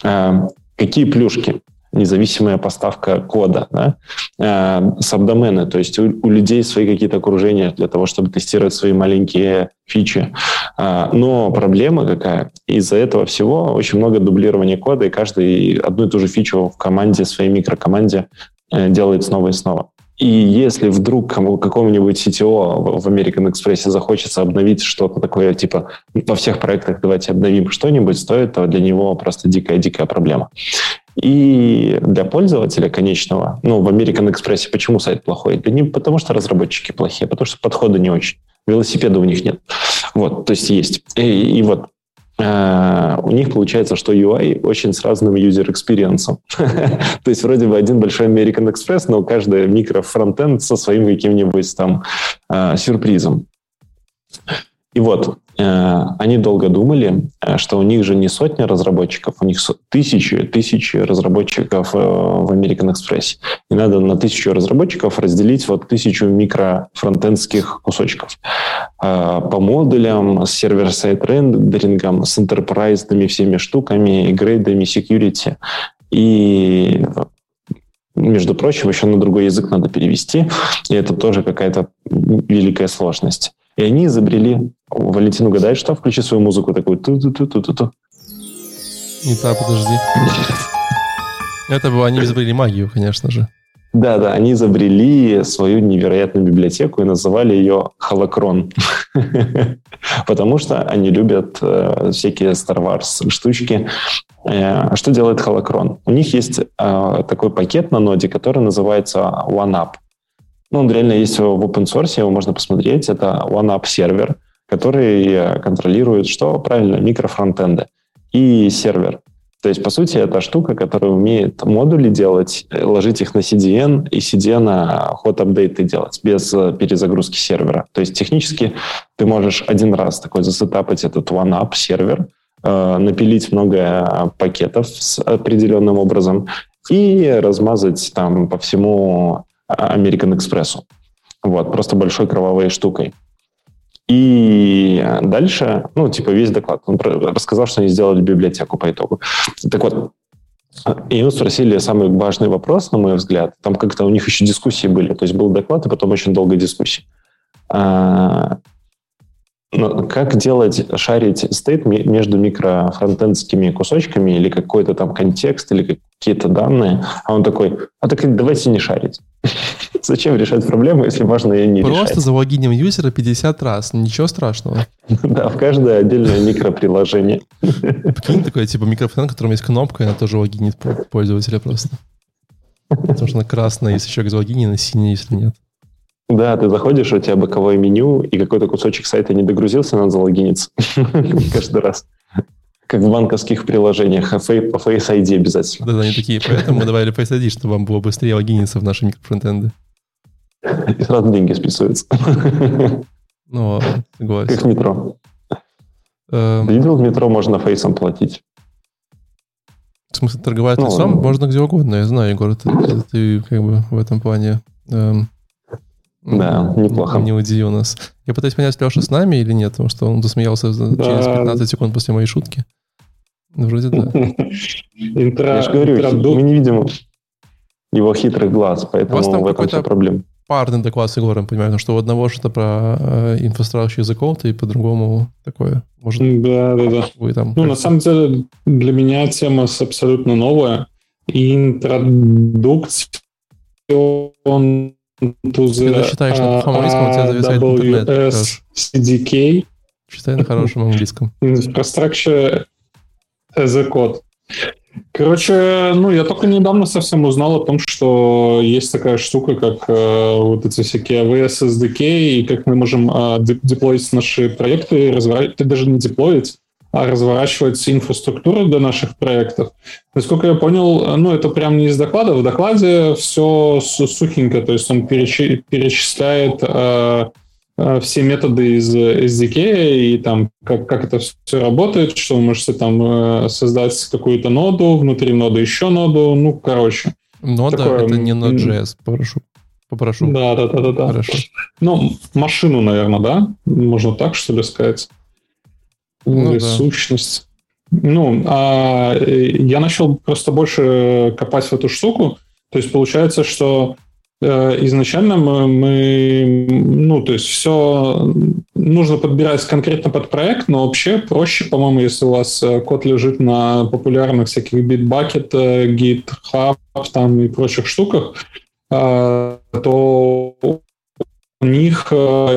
А, какие плюшки? независимая поставка кода, да? э, сабдомены, то есть у, у людей свои какие-то окружения для того, чтобы тестировать свои маленькие фичи. Э, но проблема какая? Из-за этого всего очень много дублирования кода, и каждый одну и ту же фичу в команде, своей микрокоманде э, делает снова и снова. И если вдруг кому, какому-нибудь CTO в American Express захочется обновить что-то такое, типа во всех проектах давайте обновим что-нибудь, то это для него просто дикая-дикая проблема. И для пользователя конечного, ну, в American Express почему сайт плохой? Да не потому, что разработчики плохие, а потому что подхода не очень. Велосипеда у них нет. Вот, то есть есть. И, и вот у них получается, что UI очень с разным user experience. То есть вроде бы один большой American Express, но каждый микро-фронтенд со своим каким-нибудь там uh, сюрпризом. И вот, э, они долго думали, э, что у них же не сотня разработчиков, у них тысячи, тысячи разработчиков э, в American Express. И надо на тысячу разработчиков разделить вот тысячу микрофронтендских кусочков. По модулям, с сервер-сайт рендерингом, с enterprise всеми штуками, грейдами, security. И между прочим, еще на другой язык надо перевести, и это тоже какая-то великая сложность. И они изобрели... Валентин угадает, что? Включи свою музыку такую. Ту-ту-ту-ту-ту. Не так, подожди. Это было, они изобрели магию, конечно же. Да, да, они изобрели свою невероятную библиотеку и называли ее Холокрон. Потому что они любят э, всякие Star Wars штучки. Э, что делает Холокрон? У них есть э, такой пакет на ноде, который называется OneUp. Ну, он реально есть в open source, его можно посмотреть. Это OneUp сервер, который контролирует, что правильно, микрофронтенды и сервер. То есть, по сути, это штука, которая умеет модули делать, ложить их на CDN и CDN ход апдейты делать без перезагрузки сервера. То есть, технически ты можешь один раз такой засетапать этот OneUp сервер, э, напилить много пакетов с определенным образом и размазать там по всему American Express. Вот, просто большой кровавой штукой. И дальше, ну, типа, весь доклад. Он рассказал, что они сделали библиотеку по итогу. Так вот, и его спросили самый важный вопрос, на мой взгляд. Там как-то у них еще дискуссии были. То есть был доклад, и потом очень долго дискуссии. Но как делать, шарить стейт между микрофронтендскими кусочками или какой-то там контекст, или какие-то данные? А он такой, а так давайте не шарить. Зачем решать проблему, если можно ее не Просто решать? Просто залогиним юзера 50 раз, ничего страшного. Да, в каждое отдельное микроприложение. Прикинь, такой типа микрофон, в котором есть кнопка, она тоже логинит пользователя просто. Потому что она красная, если человек залогинен, а синяя, если нет. Да, ты заходишь, у тебя боковое меню, и какой-то кусочек сайта не догрузился, надо залогиниться каждый раз. Как в банковских приложениях, а по Face ID обязательно. Да, они такие, поэтому мы добавили Face ID, чтобы вам было быстрее логиниться в наши микрофронтенды. И сразу деньги списываются. Ну, согласен. Как в метро. Эм... Видел, в метро можно фейсом платить. В смысле, торговать ну, лицом можно где угодно. Я знаю, Егор, ты как бы в этом плане... Эм, да, неплохо. Не удиви нас. Я пытаюсь понять, Леша с нами или нет, потому что он засмеялся да. через 15 секунд после моей шутки. Ну, вроде да. Я же говорю, мы не видим его хитрых глаз, поэтому в этом вся проблема парный доклад с Егором, понимаю, что у одного что-то про э, инфраструктуру языков, и по-другому такое. Может, да, да, да. Вы там, ну, на самом деле, для меня тема абсолютно новая. Интродукция он to the, Ты считаешь на плохом английском, у тебя зависает интернет. CDK. Читай на хорошем английском. Infrastructure as a code. Короче, ну, я только недавно совсем узнал о том, что есть такая штука, как э, вот эти всякие AWS SDK, и как мы можем э, деплоить наши проекты, разворачивать, даже не деплоить, а разворачивать инфраструктуру для наших проектов. Насколько я понял, ну, это прям не из доклада. В докладе все сухенько, то есть он перечисляет э, Э, все методы из SDK и там как, как это все работает, что вы можете там э, создать какую-то ноду, внутри ноды еще ноду, ну, короче. Нода такое... это не Node.js, попрошу. Попрошу. Да, да, да, да, да. Хорошо. Ну, машину, наверное, да? Можно так, что ли, сказать? Ну, да. сущность. Ну, а я начал просто больше копать в эту штуку. То есть получается, что Э, изначально мы, мы, ну, то есть все нужно подбирать конкретно под проект, но вообще проще, по-моему, если у вас э, код лежит на популярных всяких Bitbucket, э, GitHub там и прочих штуках, то у них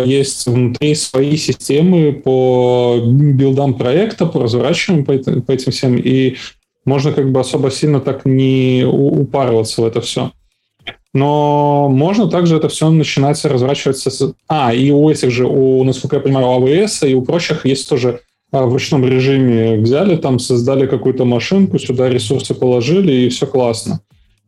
есть внутри свои системы по билдам проекта, по разворачиванию по этим, по этим всем, и можно как бы особо сильно так не упарываться в это все. Но можно также это все начинать разворачиваться. С... А, и у этих же, у, насколько я понимаю, у AWS и у прочих есть тоже а, в ручном режиме взяли, там создали какую-то машинку, сюда ресурсы положили, и все классно.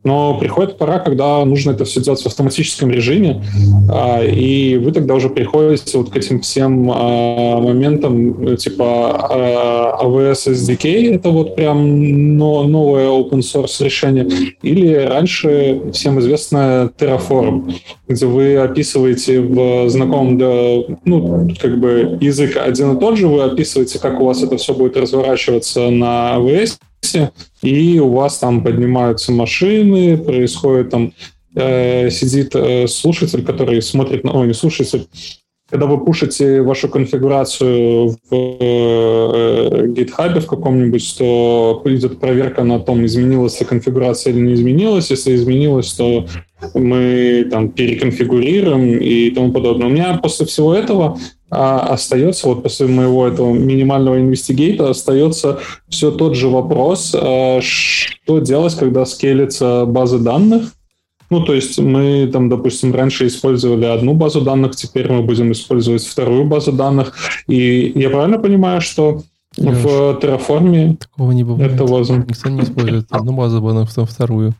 Но приходит пора, когда нужно это все делать в автоматическом режиме, а, и вы тогда уже приходите вот к этим всем а, моментам, типа AWS SDK, это вот прям новое open source решение, или раньше всем известное Terraform, где вы описываете в знакомом для, ну, как бы язык один и тот же, вы описываете, как у вас это все будет разворачиваться на AWS, и у вас там поднимаются машины, происходит там э, сидит э, слушатель, который смотрит на... Ой, не слушатель. Когда вы пушите вашу конфигурацию в э, GitHub в каком-нибудь, то идет проверка на том, изменилась ли конфигурация или не изменилась. Если изменилась, то мы там переконфигурируем и тому подобное. У меня после всего этого а остается, вот после моего этого минимального инвестигейта, остается все тот же вопрос, а, что делать, когда скелится база данных. Ну, то есть мы там, допустим, раньше использовали одну базу данных, теперь мы будем использовать вторую базу данных. И я правильно понимаю, что Леш, в Terraform такого не бывает. это возможно? Никто не использует одну базу данных, потом вторую.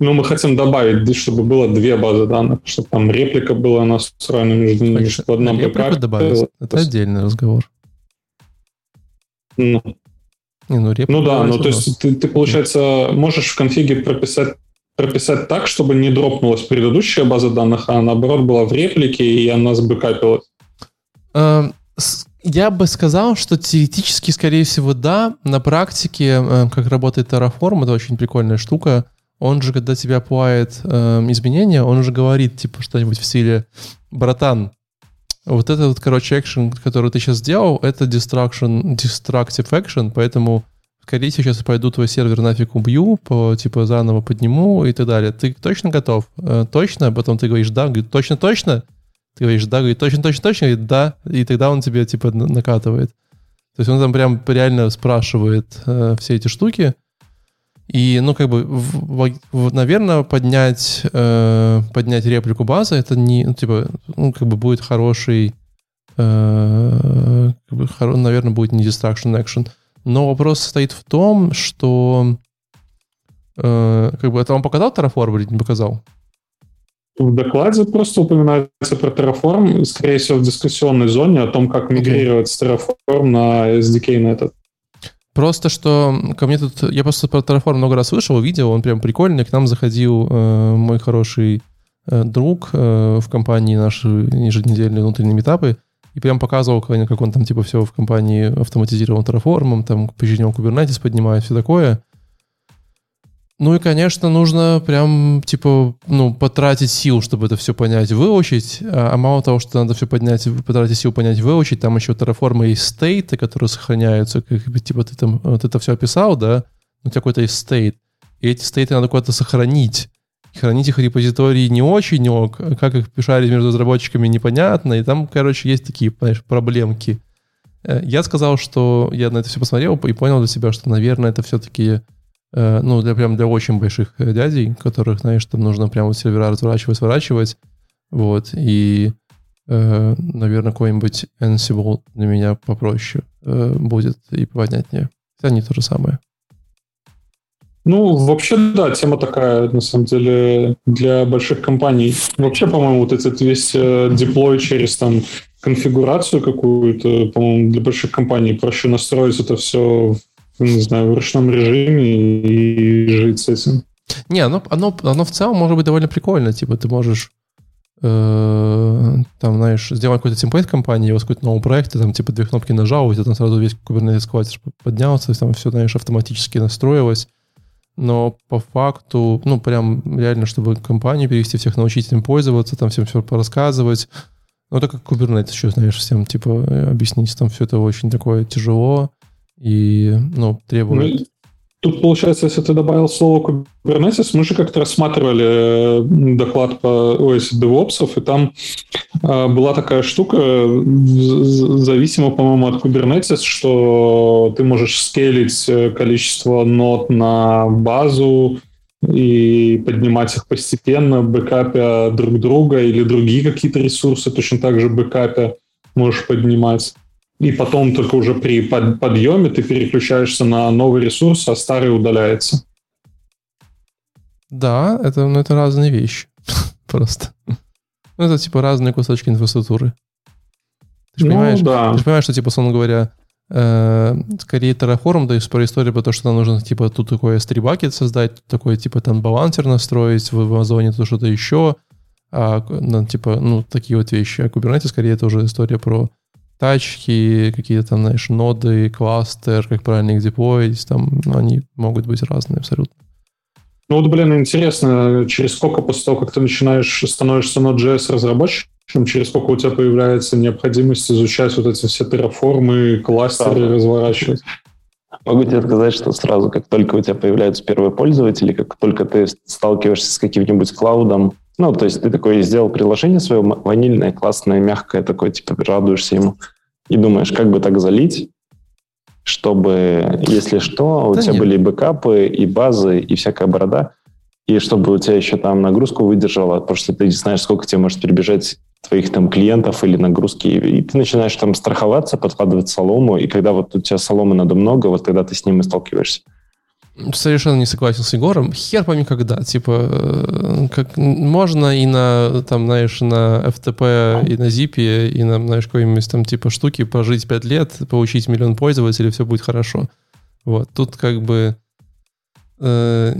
Ну, мы хотим добавить, чтобы было две базы данных, чтобы там реплика была настроена между ними, чтобы одна ПК... добавить, это отдельный разговор. Ну, не, ну, ну да, ну то есть ты, ты, получается, можешь в конфиге прописать прописать так, чтобы не дропнулась предыдущая база данных, а наоборот была в реплике, и она сбэкапилась? Эм, я бы сказал, что теоретически, скорее всего, да. На практике, э, как работает Terraform, это очень прикольная штука он же, когда тебе оплает э, изменения, он уже говорит, типа, что-нибудь в стиле «Братан, вот этот, вот, короче, экшен, который ты сейчас сделал, это destruction, destructive action, поэтому, скорее сейчас пойду твой сервер нафиг убью, по, типа, заново подниму и так далее. Ты точно готов? Э, точно? Потом ты говоришь «да», говорит «точно-точно?» Ты говоришь «да», говорит «точно-точно-точно?» Говорит «да», и тогда он тебе, типа, накатывает. То есть он там прям реально спрашивает э, все эти штуки, и, ну, как бы, в, в, наверное, поднять, э, поднять реплику базы, это не, ну, типа, ну, как бы будет хороший, э, как бы, хоро, наверное, будет не distraction action. Но вопрос состоит в том, что, э, как бы, это он показал Terraform или не показал? В докладе просто упоминается про Terraform, скорее всего, в дискуссионной зоне о том, как мигрировать okay. с Terraform на SDK на этот. Просто что ко мне тут... Я просто про Terraform много раз слышал, видел, он прям прикольный. К нам заходил э, мой хороший э, друг э, в компании наши еженедельные внутренние метапы и прям показывал, как он там типа все в компании автоматизировал Terraform, там по Kubernetes поднимает, все такое. Ну и, конечно, нужно прям, типа, ну, потратить сил, чтобы это все понять, выучить. А, а мало того, что надо все поднять, потратить сил понять, выучить, там еще терраформы и стейты, которые сохраняются. Как, типа, ты там вот это все описал, да? У тебя какой-то есть стейт. И эти стейты надо куда-то сохранить. Хранить их репозитории не очень ок, как их пишали между разработчиками непонятно, и там, короче, есть такие, понимаешь, проблемки. Э, я сказал, что я на это все посмотрел и понял для себя, что, наверное, это все-таки Э, ну, для прям для очень больших э, дядей, которых, знаешь, там нужно прям вот сервера разворачивать, сворачивать, вот, и, наверное, какой-нибудь Ansible для меня попроще будет и понятнее. Хотя не то же самое. Ну, вообще, да, тема такая, на самом деле, для больших компаний. Вообще, по-моему, вот этот весь деплой через там конфигурацию какую-то, по-моему, для больших компаний проще настроить это все не знаю, в ручном режиме и жить с этим. Не, оно, оно, оно в целом может быть довольно прикольно. Типа ты можешь э, там, знаешь, сделать какой-то темплейт компании, вас какой-то новый проект, ты там типа две кнопки нажал, и ты там сразу весь Kubernetes кластер поднялся, там все, знаешь, автоматически настроилось. Но по факту, ну, прям реально, чтобы компанию перевести, всех научить им пользоваться, там всем все порассказывать. Ну, это как Kubernetes еще, знаешь, всем, типа, объяснить, там все это очень такое тяжело и, ну, требует... Ну, Тут, получается, если ты добавил слово Kubernetes, мы же как-то рассматривали э, доклад по ОС DevOps, и там э, была такая штука, зависимо, по-моему, от Kubernetes, что ты можешь скейлить э, количество нод на базу и поднимать их постепенно, бэкапя друг друга или другие какие-то ресурсы точно так же бэкапя можешь поднимать и потом только уже при подъеме ты переключаешься на новый ресурс, а старый удаляется. Да, это, ну, это разные вещи. Просто. Ну, это типа разные кусочки инфраструктуры. Ты же ну, понимаешь, да. ты же понимаешь, что, типа, условно говоря, э, скорее Terraform, да, про историю про то, что нам нужно, типа, тут такой S3 бакет создать, такой, типа, там, балансер настроить в, в Амазоне, то что-то еще, а, ну, типа, ну, такие вот вещи. А Kubernetes, скорее, это уже история про тачки, какие-то там, знаешь, ноды, кластер, как правильно их деплоить, там они могут быть разные абсолютно. Ну вот, блин, интересно, через сколько после того, как ты начинаешь, становишься Node.js разработчиком, через сколько у тебя появляется необходимость изучать вот эти все терраформы, кластеры, да. разворачивать? Могу тебе сказать, что сразу, как только у тебя появляются первые пользователи, как только ты сталкиваешься с каким-нибудь клаудом, ну, то есть ты такое сделал приложение свое ванильное, классное, мягкое, такое, типа, радуешься ему и думаешь, как бы так залить, чтобы, если что, у да тебя нет. были бэкапы и базы, и всякая борода, и чтобы у тебя еще там нагрузку выдержала, потому что ты не знаешь, сколько тебе может перебежать твоих там клиентов или нагрузки, и ты начинаешь там страховаться, подкладывать солому, и когда вот у тебя соломы надо много, вот тогда ты с ним и сталкиваешься совершенно не согласен с Егором. Хер пойми когда. Типа, э, как можно и на, там, знаешь, на FTP, и на ZIP, и на, знаешь, какой-нибудь там типа штуки прожить 5 лет, получить миллион пользователей, все будет хорошо. Вот. Тут как бы э,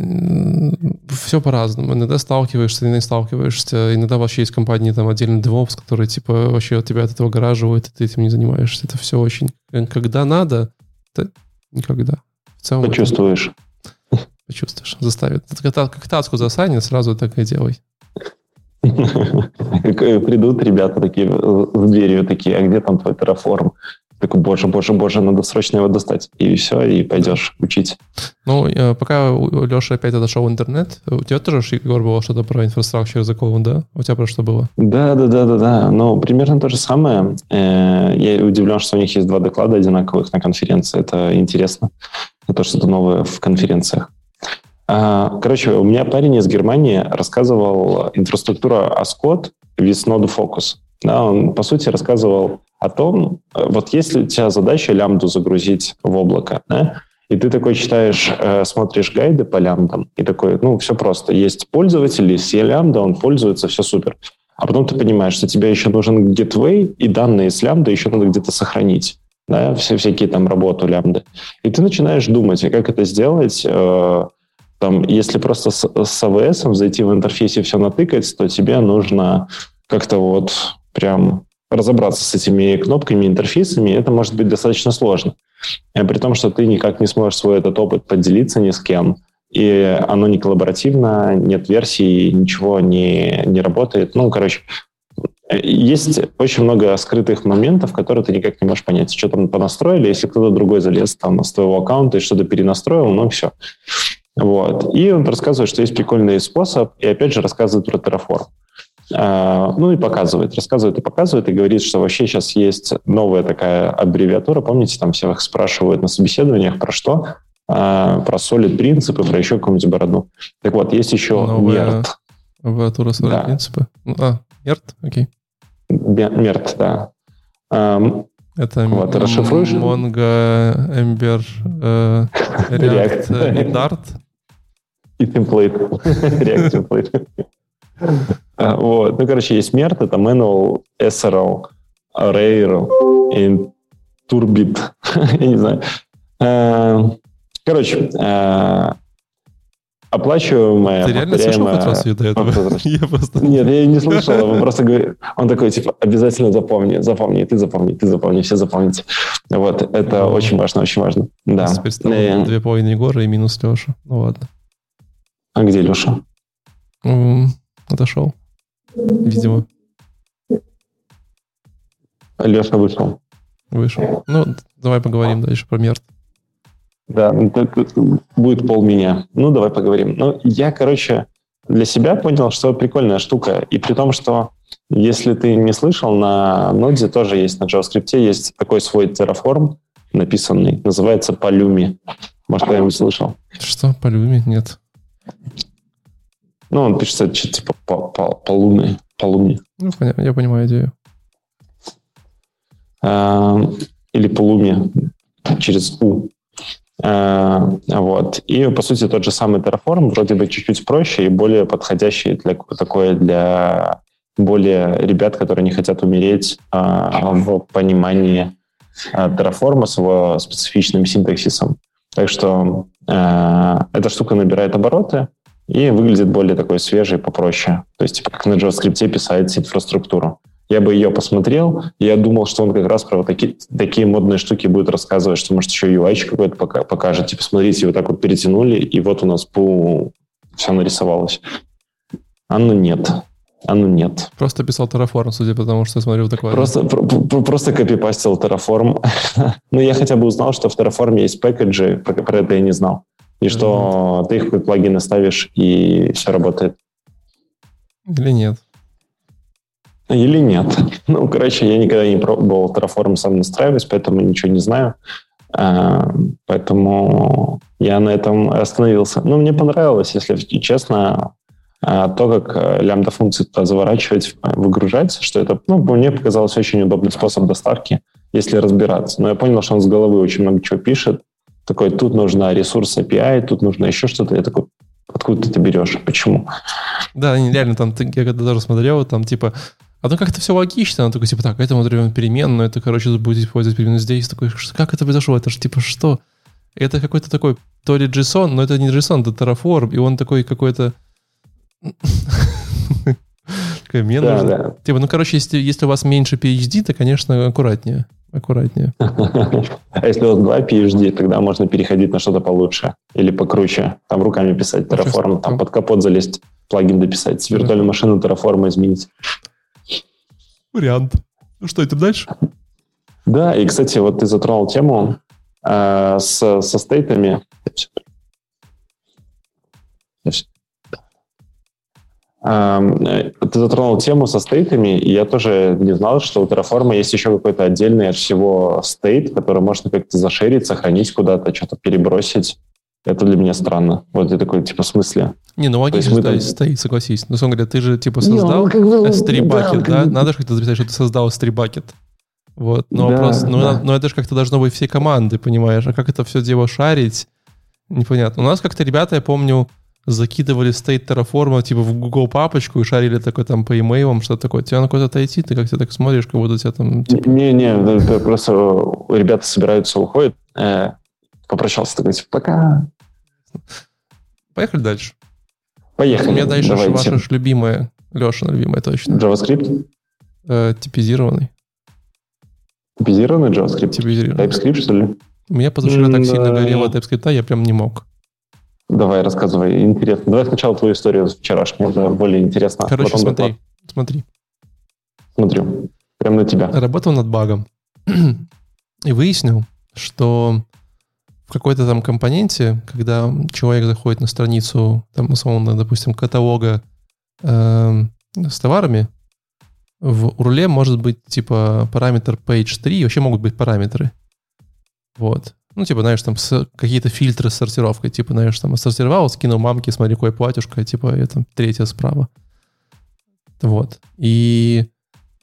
все по-разному. Иногда сталкиваешься, иногда не сталкиваешься. Иногда вообще есть компании, там, отдельный DevOps, которые, типа, вообще от тебя от этого гараживают, и ты этим не занимаешься. Это все очень... Когда надо, это никогда. В целом, Почувствуешь. Почувствуешь, заставит. Как, таску засанет, сразу так и делай. Придут ребята такие в дверью, такие, а где там твой терраформ? Такой, боже, боже, боже, надо срочно его достать. И все, и пойдешь учить. Ну, э, пока Леша опять отошел в интернет, у тебя тоже, Егор, было что-то про инфраструктуру языковую, да? У тебя про что было? Да, да, да, да, да. Ну, примерно то же самое. Э, я удивлен, что у них есть два доклада одинаковых на конференции. Это интересно. Это что-то новое в конференциях. А, короче, у меня парень из Германии рассказывал инфраструктура Ascot with Node Focus. Да, он, по сути, рассказывал о том, вот если у тебя задача лямбду загрузить в облако, да, и ты такой читаешь, э, смотришь гайды по лямбдам, и такой, ну, все просто. Есть пользователь, есть лямбда, он пользуется, все супер. А потом ты понимаешь, что тебе еще нужен gateway, и данные с лямбда еще надо где-то сохранить. Да, все всякие там работу лямбды. И ты начинаешь думать, как это сделать, э, там, если просто с, с AWS зайти в интерфейсе все натыкать, то тебе нужно как-то вот прям разобраться с этими кнопками, интерфейсами, это может быть достаточно сложно. И при том, что ты никак не сможешь свой этот опыт поделиться ни с кем, и оно не коллаборативно, нет версий, ничего не, не работает. Ну, короче, есть очень много скрытых моментов, которые ты никак не можешь понять, что там понастроили. Если кто-то другой залез там с твоего аккаунта и что-то перенастроил, ну все. Вот. И он рассказывает, что есть прикольный способ, и опять же рассказывает про Terraform. А, ну и показывает, рассказывает и показывает, и говорит, что вообще сейчас есть новая такая аббревиатура, помните, там всех спрашивают на собеседованиях про что? А, про solid принципы, про еще какую-нибудь бороду. Так вот, есть еще Новая MERT. Аббревиатура solid да. принципы? А, MERT, окей. MERT, да. Это вот, расшифруешь? Mongo, Ember, э, React, React. и Dart. И темплейт. React темплейт. А, вот. Ну, короче, есть мерт, это manual, SRL, и Turbit. Я не знаю. А, короче, а, оплачиваемая, Ты реально слышал хоть раз её до этого? автозаправка. Я просто... Нет, я не слышал, он просто говорит, он такой, типа, обязательно запомни, запомни, ты запомни, ты запомни, все запомните. Вот, это очень важно, очень важно. Да. Теперь стало Э, две половины Егора и минус Леша. Ну ладно. А где Леша? Отошел. Видимо, Леша вышел. вышел. Ну, давай поговорим дальше про Мерт. Да, будет пол меня. Ну, давай поговорим. Ну, я, короче, для себя понял, что прикольная штука. И при том, что если ты не слышал, на Node тоже есть, на JavaScript есть такой свой Terraform написанный, называется Palumi. Может, кто-нибудь слышал? Что, Люме? Нет. Ну, он пишется что-то типа по- по- Полуми. Полуми. Ну, понятно, я понимаю идею. А, или Полуми через У. А, Вот. И, по сути, тот же самый Terraform, вроде бы чуть-чуть проще и более подходящий для такое для более ребят, которые не хотят умереть а, в понимании а, Terraform с его специфичным синтаксисом. Так что эта штука набирает обороты и выглядит более такой свежей, попроще. То есть, типа, как на JavaScript писать инфраструктуру. Я бы ее посмотрел, я думал, что он как раз про вот такие, такие модные штуки будет рассказывать, что, может, еще UI какой-то пока, покажет. Типа, смотрите, вот так вот перетянули, и вот у нас пу, все нарисовалось. А ну нет. А ну нет. Просто писал Terraform, судя по тому, что я смотрю такое. Просто, про- про- просто копипастил Terraform. ну, я хотя бы узнал, что в Terraform есть пэкэджи, про, про это я не знал. И что ты их как плагины ставишь, и все работает. Или нет. Или нет. Ну, короче, я никогда не пробовал Terraform сам настраивать, поэтому ничего не знаю. А, Поэтому я на этом остановился. Ну, мне понравилось, если честно, а, то, как э, лямбда-функции туда заворачивать, э, выгружать, что это, ну, мне показалось очень удобный способ доставки, если разбираться. Но я понял, что он с головы очень много чего пишет. Такой, тут нужна ресурс API, тут нужно еще что-то. Я такой, откуда ты это берешь? Почему? Да, реально там, я когда даже смотрел, там типа, а ну как-то все логично, он такой, типа, так, это мы даем переменную, это, короче, будет использовать переменную здесь, такой, «Ш- как это произошло, это же типа что? Это какой-то такой, то ли JSON, но это не JSON, это Terraform, и он такой какой-то... Такая мне Да, нужно. да. Типа, ну, короче, если, если у вас меньше PhD, то, конечно, аккуратнее. Аккуратнее. А если у вас два PhD, тогда можно переходить на что-то получше или покруче. Там руками писать Terraform, там под капот залезть, плагин дописать, с виртуальной машины Terraform изменить. Вариант. Ну что, идем дальше? Да, и, кстати, вот ты затронул тему э, с, со стейтами. Ты затронул тему со стейтами, и я тоже не знал, что у Terraform есть еще какой-то отдельный от всего стейт, который можно как-то зашерить, сохранить куда-то, что-то перебросить. Это для меня странно. Вот я такой, типа, в смысле? Не, ну логично, мы да, там- стоит, согласись. Но, он говоря, ты же, типа, Не, он создал как бы- S3 да, bucket, он да? как Надо же как-то записать, что ты создал S3 bucket. Вот, но Да, вопрос, ну, да. но это же как-то должно быть все команды, понимаешь? А как это все дело шарить? Непонятно. У нас как-то ребята, я помню, закидывали стейт Terraform типа в Google папочку и шарили такой там по имейлам, что такое. Тебя на куда-то идти, ты как-то так смотришь, как будто тебя там... Типа, Не-не, просто э, ребята собираются, уходят. э, Попрощался, такой, типа, пока. Поехали дальше. Поехали. У меня дальше Давайте. ваша любимая, Леша любимая точно. JavaScript? Э, типизированный. Типизированный JavaScript? Типизированный. TypeScript, что ли? У меня позавчера так сильно горело TypeScript, я прям не мог. Давай, рассказывай. Интересно. Давай сначала твою историю вчерашнюю. Это более интересно. Короче, Потом смотри, доклад. смотри. Смотрю. Прям на тебя. Работал над багом. И выяснил, что в какой-то там компоненте, когда человек заходит на страницу, там, условно, допустим, каталога эм, с товарами, в URL может быть, типа, параметр page 3, вообще могут быть параметры. Вот. Ну, типа, знаешь, там какие-то фильтры с сортировкой, типа, знаешь, там сортировал, скинул мамке, смотри, какое платьюшко, типа, и там третье справа. Вот. И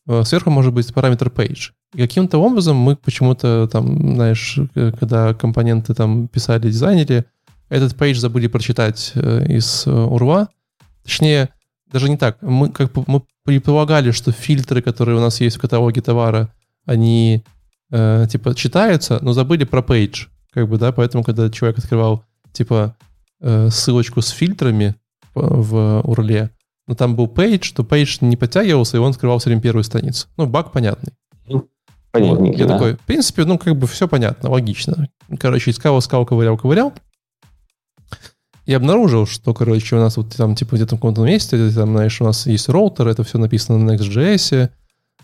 э, сверху может быть параметр page. И каким-то образом мы почему-то там, знаешь, э, когда компоненты там писали, дизайнили, этот page забыли прочитать э, из урва. Точнее, даже не так. Мы как мы предполагали, что фильтры, которые у нас есть в каталоге товара, они э, типа читаются, но забыли про page. Как бы, да, поэтому, когда человек открывал, типа, э, ссылочку с фильтрами в URL, но там был page, то page не подтягивался, и он скрывал все время первую страницу. Ну, баг понятный. Понятно. Вот. Я такой, в принципе, ну, как бы все понятно, логично. Короче, искал, искал, ковырял, ковырял. И обнаружил, что, короче, у нас вот там, типа, где-то в каком-то месте, там, знаешь, у нас есть роутер, это все написано на Next.js,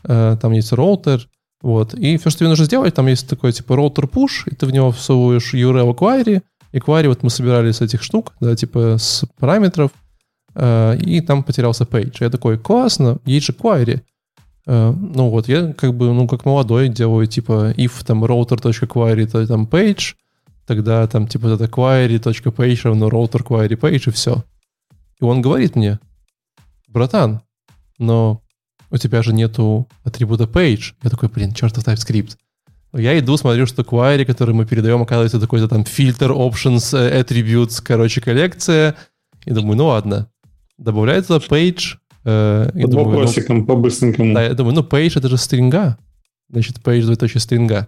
э, там есть роутер, вот. И все, что тебе нужно сделать, там есть такой, типа, роутер push, и ты в него всовываешь URL query, и query вот мы собирали с этих штук, да, типа, с параметров, э, и там потерялся page. Я такой, классно, есть же query. Э, ну вот, я как бы, ну, как молодой делаю, типа, if там router.query, то там page, тогда там, типа, это query.page равно router query page, и все. И он говорит мне, братан, но у тебя же нету атрибута page. Я такой, блин, чертов TypeScript. Я иду, смотрю, что query, который мы передаем, оказывается такой-то там фильтр, options, э, attributes, короче, коллекция. И думаю, ну ладно. Добавляется page, Э, и Под думаю, вопросиком ну, по-быстренькому. Да, я думаю, ну, page это же стринга. Значит, page двоеточие стринга.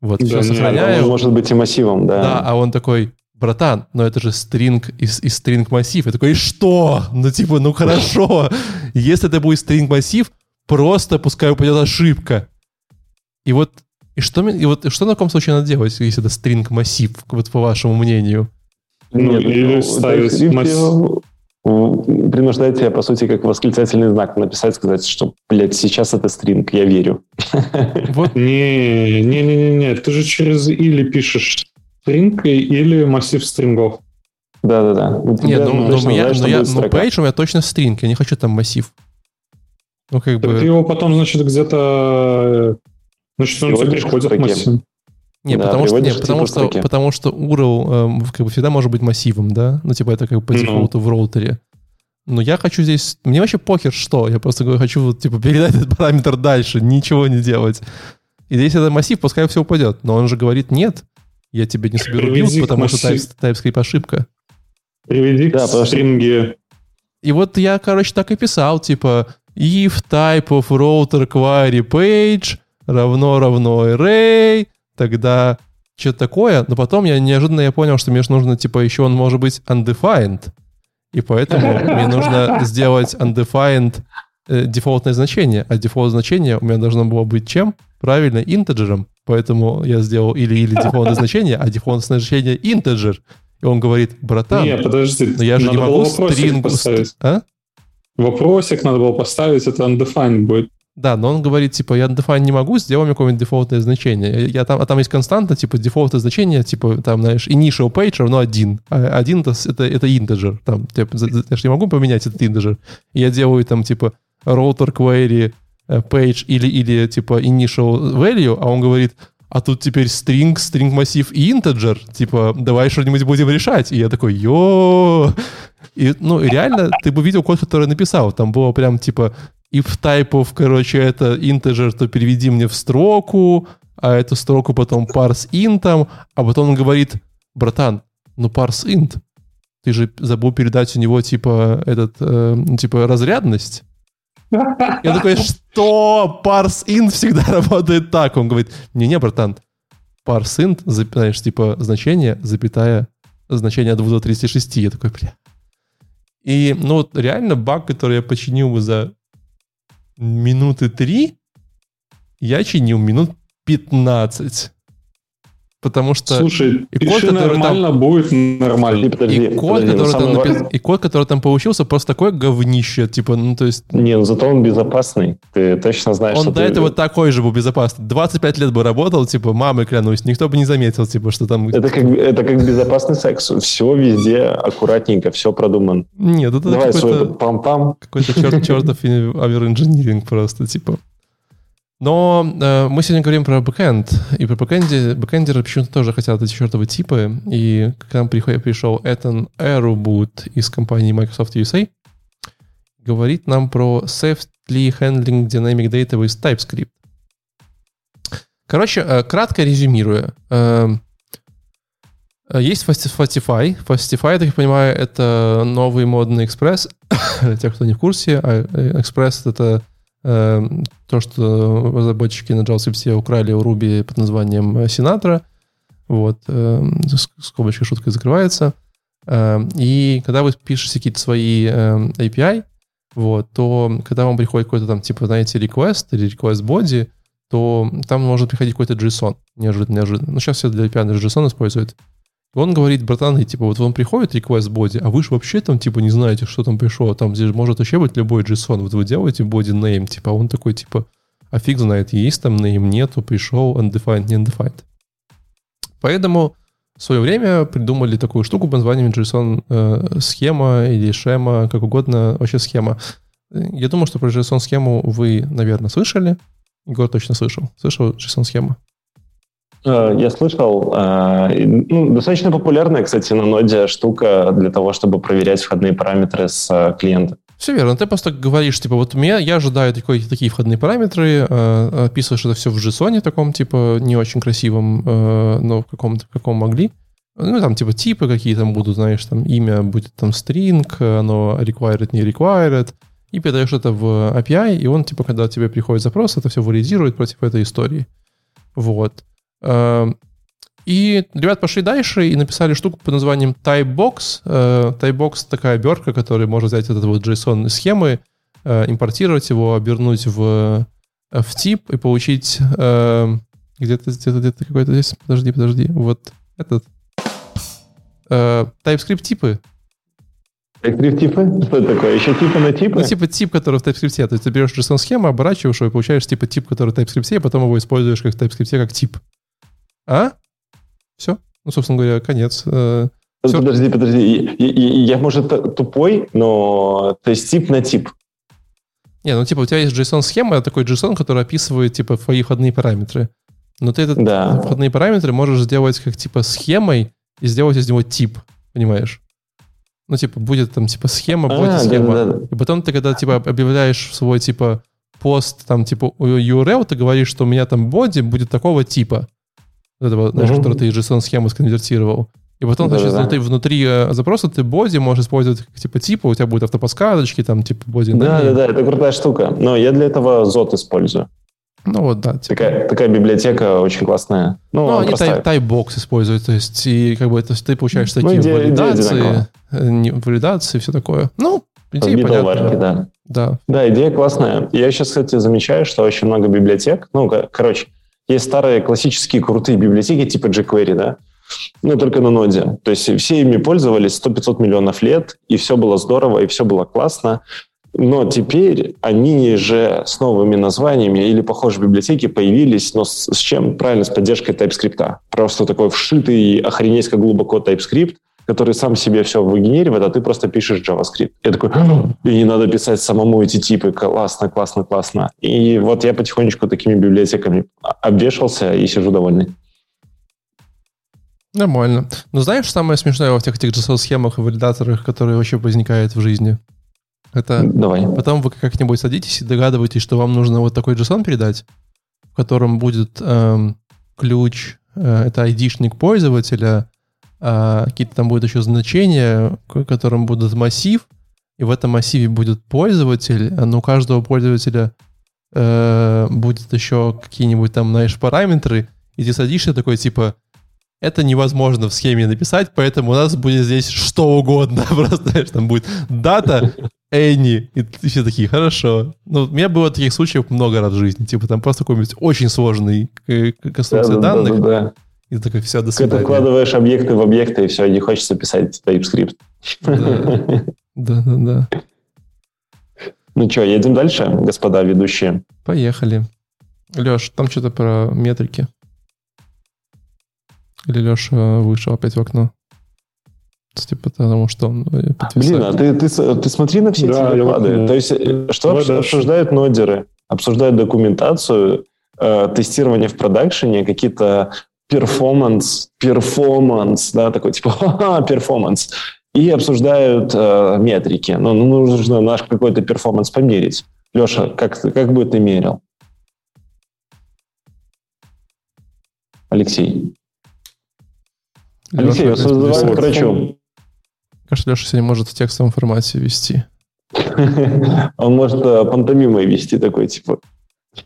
Вот, да, все сохраняю. Может быть и массивом, да. Да, а он такой, братан, но это же стринг из, из стринг массив. Я такой, и что? Ну, типа, ну хорошо. Если это будет стринг массив, просто пускай упадет ошибка. И вот, и что, и вот, что на каком случае надо делать, если это стринг массив, вот по вашему мнению? Ну, Нет, или ну, ставить массив принуждает тебя, по сути, как восклицательный знак написать, сказать, что, блядь, сейчас это стринг, я верю. Вот. Не, не, не, не, не, ты же через или пишешь стринг или массив стрингов. Да-да-да. Нет, ну, ну, ну, я, ну, я, ну, page у меня точно string, я не хочу там массив. Ну, как так бы... ты его потом, значит, где-то... Значит, он тебе приходит массив. Не, да, потому, что, не потому, что, потому что URL э, как бы всегда может быть массивом, да? Ну, типа это как бы по ну. дефолту в роутере. Но я хочу здесь... Мне вообще похер что. Я просто говорю, хочу типа передать этот параметр дальше, ничего не делать. И если это массив, пускай все упадет. Но он же говорит, нет, я тебе не соберу билд, потому что TypeScript ошибка. Приведи да, к стринге. И вот я, короче, так и писал, типа, if type of router query page равно равно array, тогда что-то такое, но потом я неожиданно я понял, что мне нужно, типа, еще он может быть undefined, и поэтому мне нужно сделать undefined э, дефолтное значение, а дефолтное значение у меня должно было быть чем? Правильно, интеджером. Поэтому я сделал или-или дефолтное значение, а дефолтное значение интеджер. И он говорит, братан, не, подожди, но я же не могу стринг... А? Вопросик надо было поставить, это undefined будет. Да, но он говорит, типа, я define не могу, сделай мне какое-нибудь дефолтное значение. Я там, а там есть константа, типа, дефолтное значение, типа, там, знаешь, initial page равно один. А один это, это, это integer. Там, типа, я же не могу поменять этот integer. Я делаю там, типа, router query э, page или, или, типа, initial value, а он говорит, а тут теперь string, string массив и integer. Типа, давай что-нибудь будем решать. И я такой, йо И, ну, реально, ты бы видел код, который написал. Там было прям, типа, if type короче, это integer, то переведи мне в строку, а эту строку потом parse int, а потом он говорит, братан, ну parse int, ты же забыл передать у него типа этот, э, типа разрядность. Я такой, что? Parse int всегда работает так. Он говорит, не-не, братан, parse int, знаешь, типа значение, запятая, значение от 2 до 36. Я такой, бля. И, ну, вот реально баг, который я починил за минуты три, я чинил минут 15. Потому что... Слушай, и код, который нормально, там, будет нормально. Подожди, и, код, подожди, который там напис... и код, который там получился, просто такое говнище. Типа, ну, то есть... Не, ну зато он безопасный. Ты точно знаешь, Он до ты... этого такой же был безопасный. 25 лет бы работал, типа, мамы клянусь, никто бы не заметил, типа, что там... Это как, это как безопасный секс. Все везде аккуратненько, все продумано. Нет, это Давай какой-то... пам-пам. Какой-то черт, чертов оверинжиниринг просто, типа. Но э, мы сегодня говорим про бэкэнд, и про бэкэнде, бэкэндеры почему-то тоже хотят эти чертовы типы, и к нам приходит, пришел Этан Эрубут из компании Microsoft USA, говорит нам про Safely Handling Dynamic Data with TypeScript. Короче, э, кратко резюмируя, э, э есть Fastify. Fastify, я так понимаю, это новый модный экспресс. Для тех, кто не в курсе, а экспресс — это то, что разработчики на JavaScript украли у Ruby под названием Sinatra. Вот. Эм, скобочка шутка закрывается. Э, и когда вы пишете какие-то свои э, API, вот, то когда вам приходит какой-то там, типа, знаете, request или request body, то там может приходить какой-то JSON. Неожиданно, неожиданно. Ну, сейчас все для API JSON используют. Он говорит, братан, и типа, вот вам приходит request body, а вы же вообще там, типа, не знаете, что там пришло. Там здесь может вообще быть любой JSON. Вот вы делаете body name, типа, а он такой, типа, а фиг знает, есть там name, нету, пришел, undefined, не undefined. Поэтому в свое время придумали такую штуку под названием JSON-схема э, или шема, как угодно, вообще схема. Я думаю, что про JSON-схему вы, наверное, слышали. Егор точно слышал. Слышал JSON-схему? Э, я слышал. Э, ну, достаточно популярная, кстати, на ноде штука для того, чтобы проверять входные параметры с э, клиента. Все верно. Ты просто говоришь, типа, вот меня, я ожидаю такой, такие входные параметры, э, описываешь это все в JSON таком, типа, не очень красивом, но в каком-то, каком могли. Ну, там, типа, типы какие там будут, знаешь, там, имя будет там string, оно required, не required, и передаешь это в API, и он, типа, когда тебе приходит запрос, это все валидирует против этой истории. Вот. Э, и ребят пошли дальше и написали штуку под названием Typebox. Э, Typebox — такая обертка, которая может взять этот вот JSON-схемы, э, импортировать его, обернуть в, в тип и получить где-то где-то где-то какой-то здесь. Подожди, подожди. Вот этот. TypeScript типы. TypeScript типы? Что это такое? Еще типы на типы? Ну, типа тип, который в TypeScript. То есть ты берешь JSON-схему, оборачиваешь его и получаешь типа тип, который в TypeScript, и потом его используешь как в TypeScript, как тип. А? Все. Ну, собственно говоря, конец. Э, Все. Подожди, подожди. Я, я, я, может, тупой, но то есть тип на тип. Не, ну типа у тебя есть JSON-схема, такой JSON, который описывает типа твои входные параметры. Но ты этот да. входные параметры можешь сделать как типа схемой и сделать из него тип, понимаешь? Ну, типа, будет там, типа, схема, будет а, схема. Да, да, да. И потом ты, когда, типа, объявляешь свой, типа, пост, там, типа, URL, ты говоришь, что у меня там боди будет такого типа этого, знаешь, который ты JSON-схему сконвертировал. И потом, да, значит, да. внутри, внутри э, запроса ты боди можешь использовать типа типа, у тебя будет автоподсказочки, там типа боди. Да, да, да, это крутая штука. Но я для этого ZOT использую. Ну вот, да. Типа. Такая, такая библиотека очень классная. Ну, ну они тай, тайбокс используют, то есть, и как бы это ты получаешь такие ну, идея, валидации, идея не, валидации, все такое. Ну, идея понятная. Да. да. Да, идея классная. Я сейчас, кстати, замечаю, что очень много библиотек, ну, короче, есть старые классические крутые библиотеки типа jQuery, да, ну, только на ноде. То есть все ими пользовались 100-500 миллионов лет, и все было здорово, и все было классно. Но теперь они же с новыми названиями или похожие библиотеки появились, но с, с чем? Правильно, с поддержкой TypeScript. Просто такой вшитый, охренеть как глубоко TypeScript, который сам себе все выгенеривает, а ты просто пишешь JavaScript. Я такой, и не надо писать самому эти типы, классно, классно, классно. И вот я потихонечку такими библиотеками обвешался и сижу довольный. Нормально. Но знаешь, самое смешное во всех этих JSON-схемах и валидаторах, которые вообще возникают в жизни? Это Давай. потом вы как-нибудь садитесь и догадываетесь, что вам нужно вот такой JSON передать, в котором будет эм, ключ, э, это ID-шник пользователя, а, какие-то там будут еще значения, в котором будут массив, и в этом массиве будет пользователь, но у каждого пользователя э, будет еще какие-нибудь там, знаешь, параметры, и ты садишься такой, типа, это невозможно в схеме написать, поэтому у нас будет здесь что угодно. Просто, знаешь, там будет дата, Энни, и все такие, хорошо. Ну, у меня было таких случаев много раз в жизни. Типа там просто какой-нибудь очень сложный конструкция да, данных. Да, да, да. И такой, все, до свидания. Ты вкладываешь объекты в объекты, и все, не хочется писать TypeScript. Да, да, да. Ну что, едем дальше, господа ведущие? Поехали. Леш, там что-то про метрики. Или Леша вышел опять в окно? Типа потому что он э, Блин, а ты, ты, ты смотри на все да, эти доклады. То есть, э, что Давай обсуждают нодеры? Обсуждают документацию, э, тестирование в продакшене, какие-то перформанс, перформанс, да, такой типа перформанс, и обсуждают э, метрики. Ну, ну, нужно наш какой-то перформанс померить. Леша, как, как бы ты мерил? Алексей. Алексей, я вызываю к врачу. Кажется, Леша сегодня может в текстовом формате вести. Он может э, пантомимой вести такой, типа.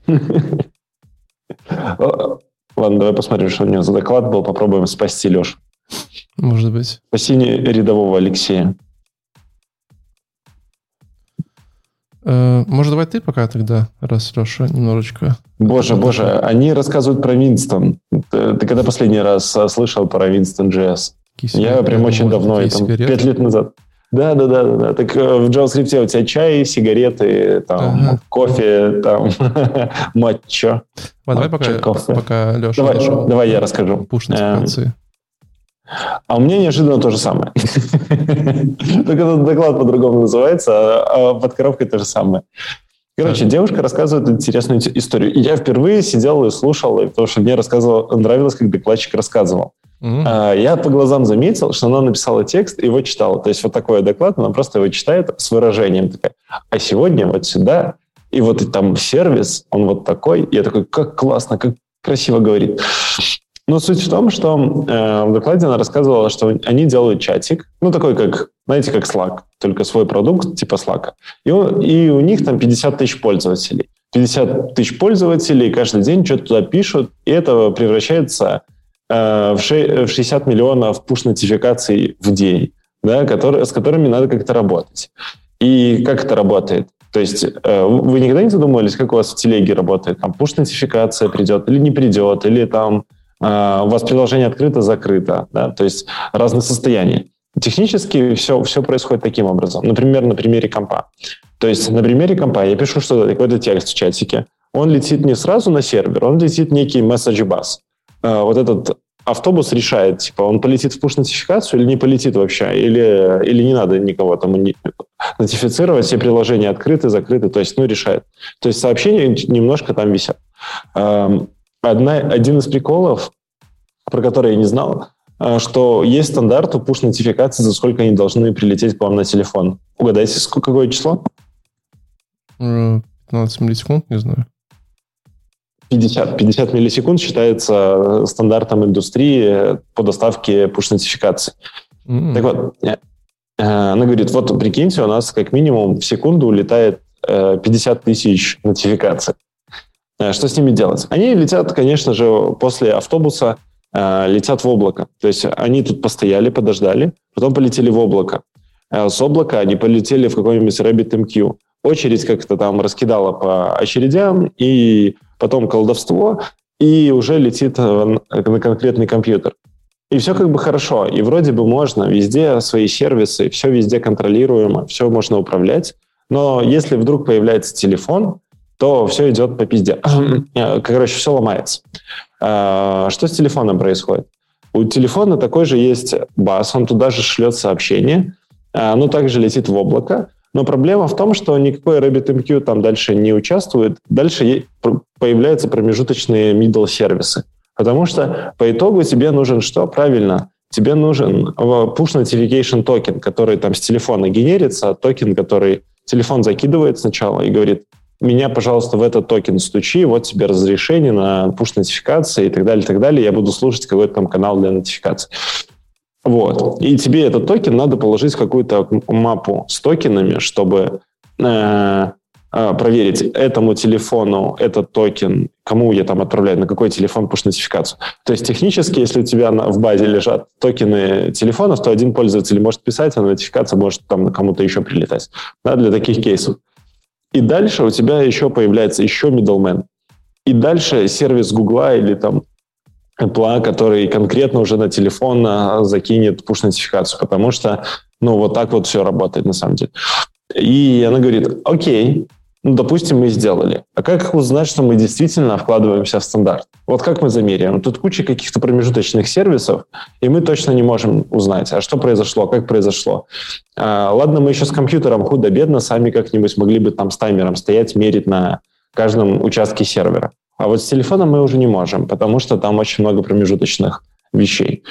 Ладно, давай посмотрим, что у него за доклад был. Попробуем спасти Лешу. Может быть. Спасение рядового Алексея. Э, может, давай ты пока тогда, раз Леша немножечко... Боже, боже, они рассказывают про Винстон. Ты, ты когда последний раз э, слышал про Винстон JS? Я прям очень давно, там, пять лет назад. Да, да, да, да, да. Так э, в JavaScript у тебя чай, сигареты, там, ага. кофе, там, матча. Давай пока, кофе. пока Леша давай, нашел. Давай я расскажу. Пуш нотификации. А у меня неожиданно то же самое. Только этот доклад по-другому называется, а, а под коробкой то же самое. Короче, девушка рассказывает интересную историю. я впервые сидел и слушал, потому что мне рассказывал, нравилось, как докладчик рассказывал. Mm-hmm. Я по глазам заметил, что она написала текст и его читала. То есть вот такой доклад, она просто его читает с выражением. Такая, а сегодня вот сюда, и вот там сервис, он вот такой. я такой, как классно, как красиво говорит. Но суть в том, что э, в докладе она рассказывала, что они делают чатик, ну такой как, знаете, как Slack, только свой продукт типа Slack. И, и у них там 50 тысяч пользователей. 50 тысяч пользователей каждый день что-то туда пишут, и это превращается ше- в 60 миллионов пуш-нотификаций в день, да, которые, с которыми надо как-то работать. И как это работает? То есть э, вы никогда не задумывались, как у вас в телеге работает? Там пуш-нотификация придет или не придет, или там а, у вас приложение открыто, закрыто, да, то есть разные состояния. Технически все, все происходит таким образом. Например, на примере компа. То есть на примере компа я пишу что-то, какой-то текст в чатике. Он летит не сразу на сервер, он летит некий message bus. Вот этот автобус решает, типа, он полетит в push-нотификацию или не полетит вообще, или, или не надо никого там нотифицировать, все приложения открыты, закрыты, то есть, ну, решает. То есть сообщения немножко там висят. Одна, один из приколов, про который я не знал, а, что есть стандарт у push-нотификации, за сколько они должны прилететь к вам на телефон. Угадайте, сколько, какое число? 15 миллисекунд, не знаю. 50, 50 миллисекунд считается стандартом индустрии по доставке push-нотификаций. Mm-hmm. Так вот, э, она говорит, вот прикиньте, у нас как минимум в секунду улетает 50 э, тысяч нотификаций. Э, что с ними делать? Они летят, конечно же, после автобуса, э, летят в облако. То есть они тут постояли, подождали, потом полетели в облако. Э, с облака они полетели в какой-нибудь RabbitMQ. Очередь как-то там раскидала по очередям, и потом колдовство, и уже летит на конкретный компьютер. И все как бы хорошо. И вроде бы можно, везде свои сервисы, все везде контролируемо, все можно управлять. Но если вдруг появляется телефон, то все идет по пизде. Короче, все ломается. А, что с телефоном происходит? У телефона такой же есть bus, он туда же шлет сообщение, а, оно также летит в облако, но проблема в том, что никакой RabbitMQ там дальше не участвует, дальше появляются промежуточные middle сервисы. Потому что по итогу тебе нужен что? Правильно, тебе нужен push notification токен, который там с телефона генерится, токен, который телефон закидывает сначала и говорит, меня, пожалуйста, в этот токен стучи, вот тебе разрешение на push- нотификации и так далее, и так далее. Я буду слушать какой-то там канал для нотификации. Вот. И тебе этот токен надо положить в какую-то мапу с токенами, чтобы э, э, проверить этому телефону этот токен, кому я там отправляю, на какой телефон push- нотификацию. То есть технически, если у тебя в базе лежат токены телефонов, то один пользователь может писать, а нотификация может там кому-то еще прилетать. Да, для таких кейсов. И дальше у тебя еще появляется еще middleman. И дальше сервис Гугла или там Apple, который конкретно уже на телефон а, закинет push-нотификацию, потому что, ну, вот так вот все работает на самом деле. И она говорит, окей, ну, допустим, мы сделали. А как узнать, что мы действительно вкладываемся в стандарт? Вот как мы замеряем? Тут куча каких-то промежуточных сервисов, и мы точно не можем узнать, а что произошло, как произошло. А, ладно, мы еще с компьютером худо-бедно сами как-нибудь могли бы там с таймером стоять, мерить на каждом участке сервера. А вот с телефоном мы уже не можем, потому что там очень много промежуточных вещей,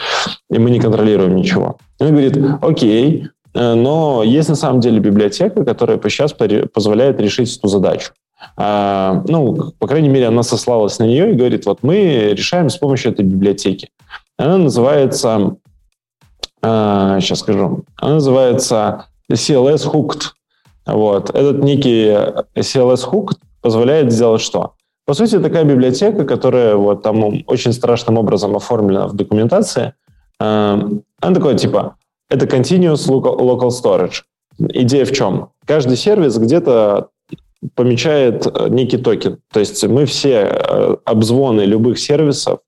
и мы не контролируем ничего. И он говорит, окей, Э, но есть на самом деле библиотека, которая сейчас позволяет решить эту задачу. А, ну, по крайней мере, она сослалась на нее и говорит, вот мы решаем с помощью этой библиотеки. Она называется, сейчас а, скажу, она называется CLS Hooked. Вот. Этот некий CLS Hooked позволяет сделать что? По сути, такая библиотека, которая вот там очень страшным образом оформлена в документации, Она такое, типа, это continuous local, storage. Идея в чем? Каждый сервис где-то помечает э, некий токен. То есть мы все э, обзвоны любых сервисов,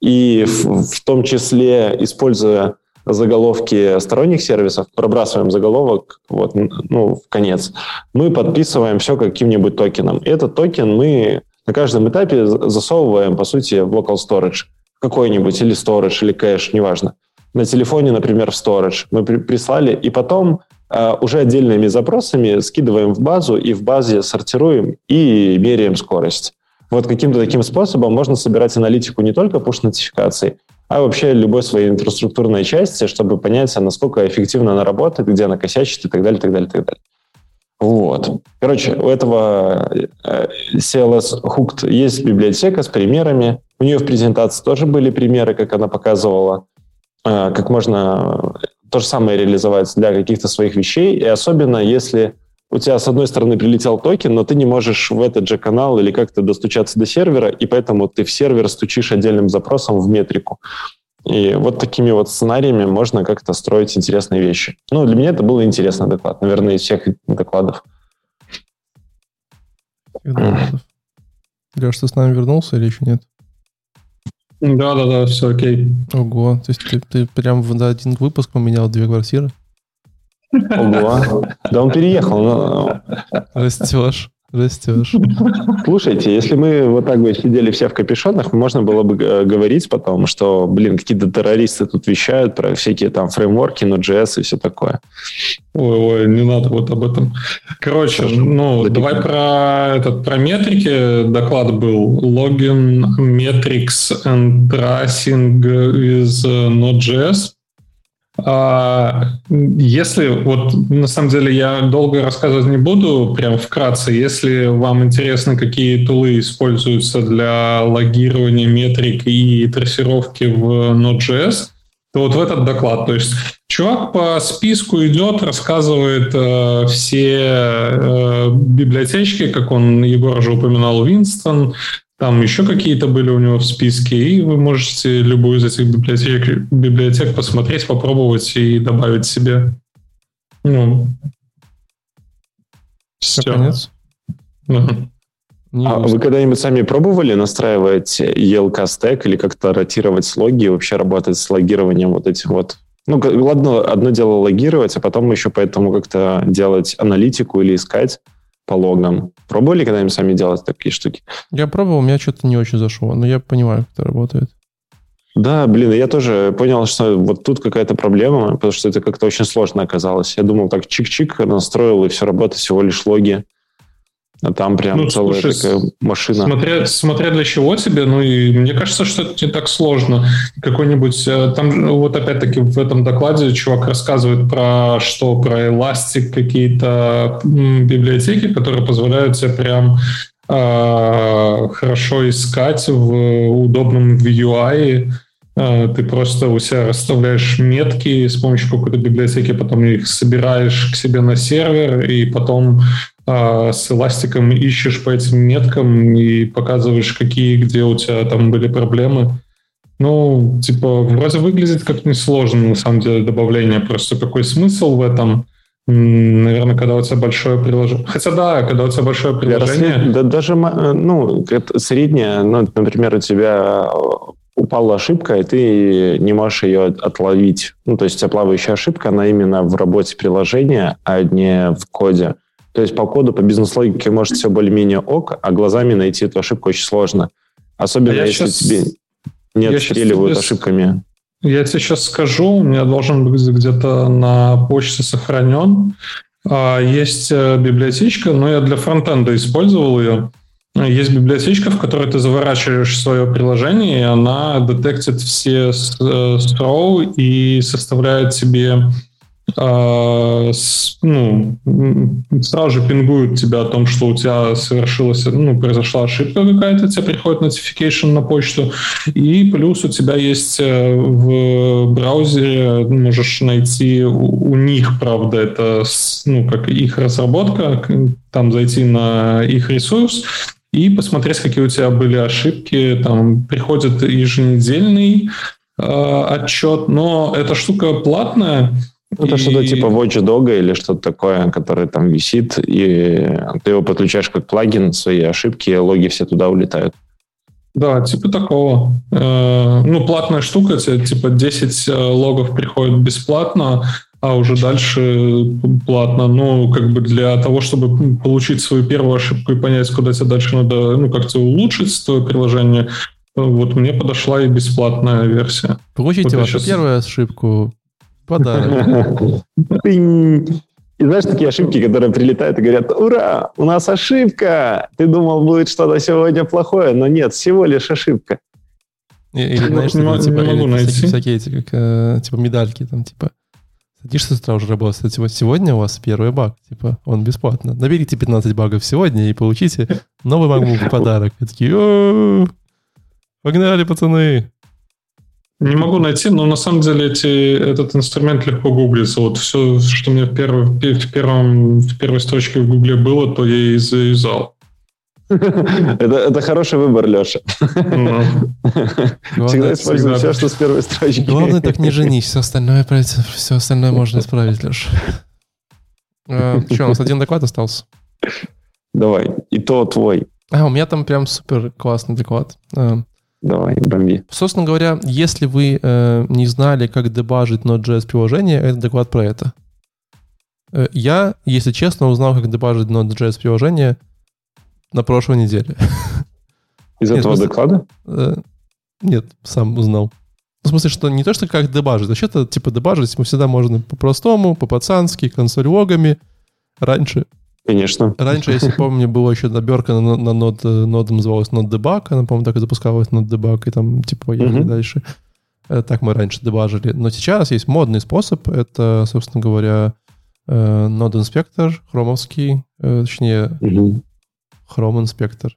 и в, в том числе, используя заголовки сторонних сервисов, пробрасываем заголовок вот, ну, в конец, мы подписываем все каким-нибудь токеном. Этот токен мы на каждом этапе засовываем, по сути, в local storage какой-нибудь, или storage, или кэш, неважно. На телефоне, например, в storage. Мы при прислали, и потом э, уже отдельными запросами скидываем в базу, и в базе сортируем и меряем скорость. Вот каким-то таким способом можно собирать аналитику не только push-нотификаций, а вообще любой своей инфраструктурной части, чтобы понять, насколько эффективно она работает, где она косячит и так далее, так далее, так далее. Вот. Короче, у этого э, CLS Hooked есть библиотека с примерами. У нее в презентации тоже были примеры, как она показывала, э, как можно то же самое реализовать для каких-то своих вещей. И особенно, если у тебя с одной стороны прилетел токен, но ты не можешь в этот же канал или как-то достучаться до сервера, и поэтому ты в сервер стучишь отдельным запросом в метрику. И вот такими вот сценариями можно как-то строить интересные вещи. Ну, для меня это был интересный доклад, наверное, из всех докладов. Леш, ты с нами вернулся или еще нет? Да-да-да, все окей. Ого, то есть ты, ты прям в один выпуск поменял две квартиры? Ого. Да он переехал. Но... Растешь. Растешь. Слушайте, если мы вот так бы сидели все в капюшонах, можно было бы э, говорить потом, что, блин, какие-то террористы тут вещают про всякие там фреймворки, Node.js и все такое. Ой, ой, не надо вот об этом. Короче, ну, Запикаем. давай про этот про метрики. Доклад был Login, Metrics and Tracing из Node.js. А, если, вот на самом деле я долго рассказывать не буду, прям вкратце, если вам интересно, какие тулы используются для логирования метрик и трассировки в Node.js, то вот в этот доклад, то есть чувак по списку идет, рассказывает э, все э, библиотечки, как он, Егор уже упоминал, Винстон, там еще какие-то были у него в списке, и вы можете любую из этих библиотек, библиотек посмотреть, попробовать и добавить себе. Ну, все. Конец? Uh-huh. А вы когда-нибудь сами пробовали настраивать ELK стек или как-то ротировать слоги, вообще работать с логированием вот этим вот? Ну, ладно, одно дело логировать, а потом еще поэтому как-то делать аналитику или искать по логам. Пробовали когда-нибудь сами делать такие штуки? Я пробовал, у меня что-то не очень зашло, но я понимаю, как это работает. Да, блин, я тоже понял, что вот тут какая-то проблема, потому что это как-то очень сложно оказалось. Я думал, так чик-чик настроил, и все работает, всего лишь логи. А там прям ну, целая слушай, такая машина. Смотря, смотря для чего тебе, ну и мне кажется, что это не так сложно. Какой-нибудь, э, там вот опять-таки в этом докладе чувак рассказывает про что, про эластик, какие-то библиотеки, которые позволяют тебе прям э, хорошо искать в удобном UI. Э, ты просто у себя расставляешь метки с помощью какой-то библиотеки, потом их собираешь к себе на сервер, и потом с эластиком ищешь по этим меткам и показываешь, какие, где у тебя там были проблемы. Ну, типа, вроде выглядит как несложно, на самом деле, добавление. Просто какой смысл в этом? Наверное, когда у тебя большое приложение. Хотя да, когда у тебя большое приложение... Да, даже, э, ну, среднее, ну, например, у тебя упала ошибка, и ты не можешь ее отловить. Ну, то есть у тебя плавающая ошибка, она именно в работе приложения, а не в коде. То есть по коду, по бизнес-логике может все более-менее ок, а глазами найти эту ошибку очень сложно. Особенно а если сейчас... тебе не отстреливают сейчас... ошибками. Я тебе сейчас скажу, у меня должен быть где-то на почте сохранен. А, есть э, библиотечка, но я для фронтенда использовал ее. Есть библиотечка, в которой ты заворачиваешь свое приложение, и она детектит все throw э, и составляет тебе а, ну, сразу же пингуют тебя о том, что у тебя совершилась, ну, произошла ошибка какая-то, тебе приходит notification на почту, и плюс у тебя есть э, в браузере, можешь найти у, у них, правда, это, ну, как их разработка, там зайти на их ресурс, и посмотреть, какие у тебя были ошибки. Там приходит еженедельный э, отчет, но эта штука платная. Это и... что-то типа Watchdog или что-то такое, которое там висит, и ты его подключаешь как плагин, свои ошибки, логи все туда улетают. Да, типа такого. Э, ну, платная штука, типа 10 э, логов приходит бесплатно, а уже дальше платно. Ну, как бы для того, чтобы получить свою первую ошибку и понять, куда тебе дальше надо, ну, как-то улучшить твое приложение, вот мне подошла и бесплатная версия. Получите вот вашу сейчас... первую ошибку, подарок. И знаешь, такие ошибки, которые прилетают и говорят, ура, у нас ошибка! Ты думал, будет что-то сегодня плохое, но нет, всего лишь ошибка. Или, знаешь, не, типа, не могу или, найти. Всякие, эти, как, э, типа, медальки, там, типа, садишься с утра уже работать, типа, сегодня у вас первый баг, типа, он бесплатно. Наберите 15 багов сегодня и получите новый MacBook подарок. И такие, погнали, пацаны. Не могу найти, но на самом деле эти, этот инструмент легко гуглится. Вот все, что меня в, первой, в, первом, в первой строчке в гугле было, то я и завязал. Это, это хороший выбор, Леша. Всегда используй все, что с первой строчки. Главное, так не женись, все остальное, все остальное можно исправить, Леша. А, что, у нас один доклад остался? Давай, и то твой. А, у меня там прям супер классный доклад. Давай, бомби. Собственно говоря, если вы э, не знали, как дебажить Node.js приложение, это доклад про это. Э, я, если честно, узнал, как дебажить Node.js приложение на прошлой неделе. Из нет, этого смысле, доклада? Э, нет, сам узнал. В смысле, что не то, что как дебажить. Вообще-то, типа, дебажить мы всегда можно по-простому, по-пацански, консоль логами. Раньше Конечно. Раньше, если помню, была еще наберка на, на нод, нодом называлась Node Debug, она, по-моему, так и запускалась Node Debug, и там, типа, поехали uh-huh. дальше. Э, так мы раньше дебажили. Но сейчас есть модный способ, это, собственно говоря, э, Node Inspector, хромовский, э, точнее, uh-huh. Chrome Inspector.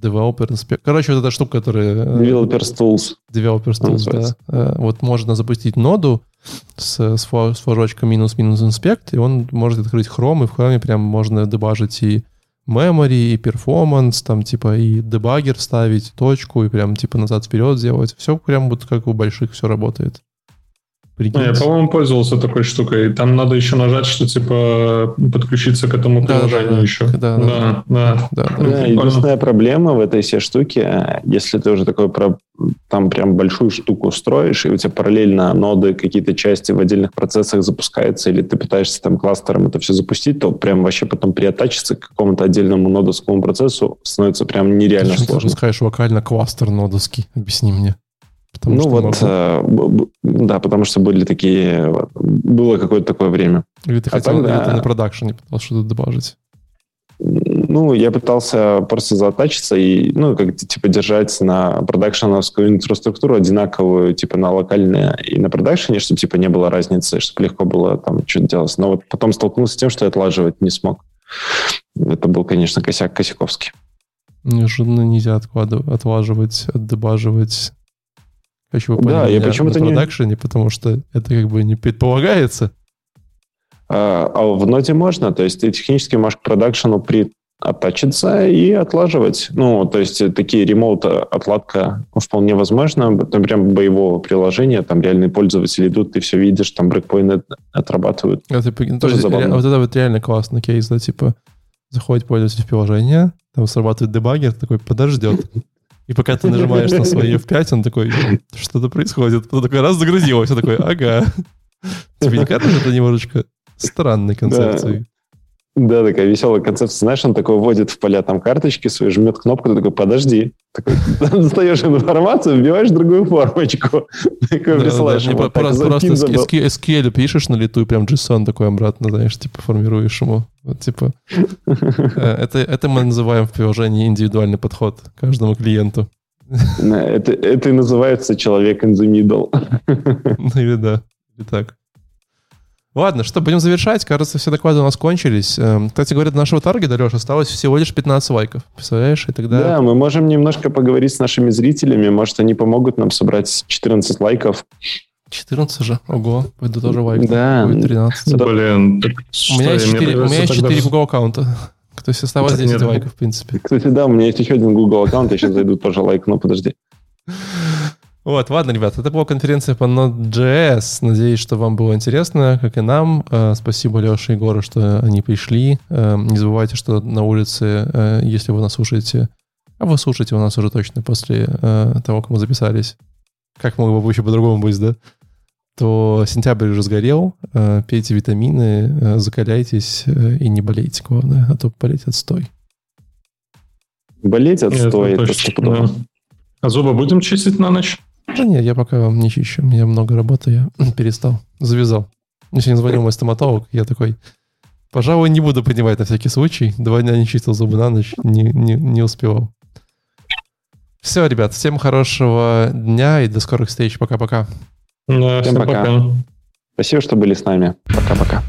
Developer Inspector. Короче, вот эта штука, которая... Developer Tools. Developer Tools, да. Вот можно запустить ноду, с, с, флажочком минус-минус инспект, и он может открыть Chrome, и в Chrome прям можно дебажить и memory, и performance, там типа и дебагер ставить, точку, и прям типа назад-вперед делать. Все прям вот как у больших все работает. Прикиньте. Я, по-моему, пользовался такой штукой. Там надо еще нажать, что типа подключиться к этому приложению да, да, еще. Да, да, да. да, да, да. да единственная проблема в этой всей штуке, если ты уже такой про, там прям большую штуку строишь, и у тебя параллельно ноды, какие-то части в отдельных процессах запускаются, или ты пытаешься там кластером это все запустить, то прям вообще потом приотачиться к какому-то отдельному нодовскому процессу становится прям нереально Почему сложно. Ты скажешь вокально кластер нодовский? Объясни мне. Потому ну вот, э, да, потому что были такие, было какое-то такое время. Или ты а хотел, тогда... или ты на продакшене пытался что-то добавить? Ну, я пытался просто затачиться и, ну, как типа держать на продакшеновскую инфраструктуру одинаковую, типа на локальное и на продакшене, чтобы типа не было разницы, чтобы легко было там что-то делать. Но вот потом столкнулся с тем, что я отлаживать не смог. Это был, конечно, косяк Косяковский. Неожиданно нельзя откладывать, отлаживать, отдебаживать Хочу вы да, я почему-то не... потому что это как бы не предполагается. А, а в ноте можно, то есть ты технически можешь к продакшену при оттачиться и отлаживать. Ну, то есть такие ремоут отладка вполне возможно. Прям боевого приложения, там реальные пользователи идут, ты все видишь, там брейкпоинты отрабатывают. Это, Тоже есть, забавно. Вот это вот реально классный кейс, да, типа заходит пользователь в приложение, там срабатывает дебагер, такой подождет. И пока ты нажимаешь на свой F5, он такой, что-то происходит. Потом такой раз загрузилось, он такой, ага. Тебе не кажется, это немножечко странной концепцией? Да, такая веселая концепция. Знаешь, он такой вводит в поля там карточки свои, жмет кнопку, ты такой, подожди. Такой, достаешь информацию, вбиваешь другую формочку. Такой да, присылаешь да, ему. Вот просто просто SQL пишешь на лету, и прям JSON такой обратно, знаешь, типа формируешь ему. Вот, типа, э, это, это мы называем в приложении индивидуальный подход к каждому клиенту. Это, это и называется человек in the middle. Ну или да, или так. Ладно, что, будем завершать. Кажется, все доклады у нас кончились. Эм, кстати говоря, до нашего таргета, Леша, осталось всего лишь 15 лайков. Представляешь? И тогда... Да, мы можем немножко поговорить с нашими зрителями. Может, они помогут нам собрать 14 лайков. 14 же? Ого, пойду тоже лайк. Да. Будет 13. Блин, у меня есть 4, у меня есть 4 Google аккаунта. То есть осталось 10 нет. лайков, в принципе. Кстати, да, у меня есть еще один Google аккаунт, я сейчас зайду тоже лайк, но подожди. Вот, ладно, ребят, это была конференция по Node.js. Надеюсь, что вам было интересно, как и нам. Э, спасибо Леше и Егору, что они пришли. Э, не забывайте, что на улице, э, если вы нас слушаете, а вы слушаете у нас уже точно после того, как мы записались, как могло бы еще по-другому быть, да? То сентябрь уже сгорел, пейте витамины, закаляйтесь и не болейте, главное, а то болеть отстой. Болеть отстой, это, это да. А зубы будем чистить на ночь? Да нет, я пока вам не чищу. У меня много работы, я перестал, завязал. Мне сегодня звонил мой стоматолог, я такой, пожалуй, не буду поднимать на всякий случай. Два дня не чистил зубы на ночь, не, не, не успевал. Все, ребят, всем хорошего дня и до скорых встреч. Пока-пока. Да, всем, всем пока. пока. Спасибо, что были с нами. Пока-пока.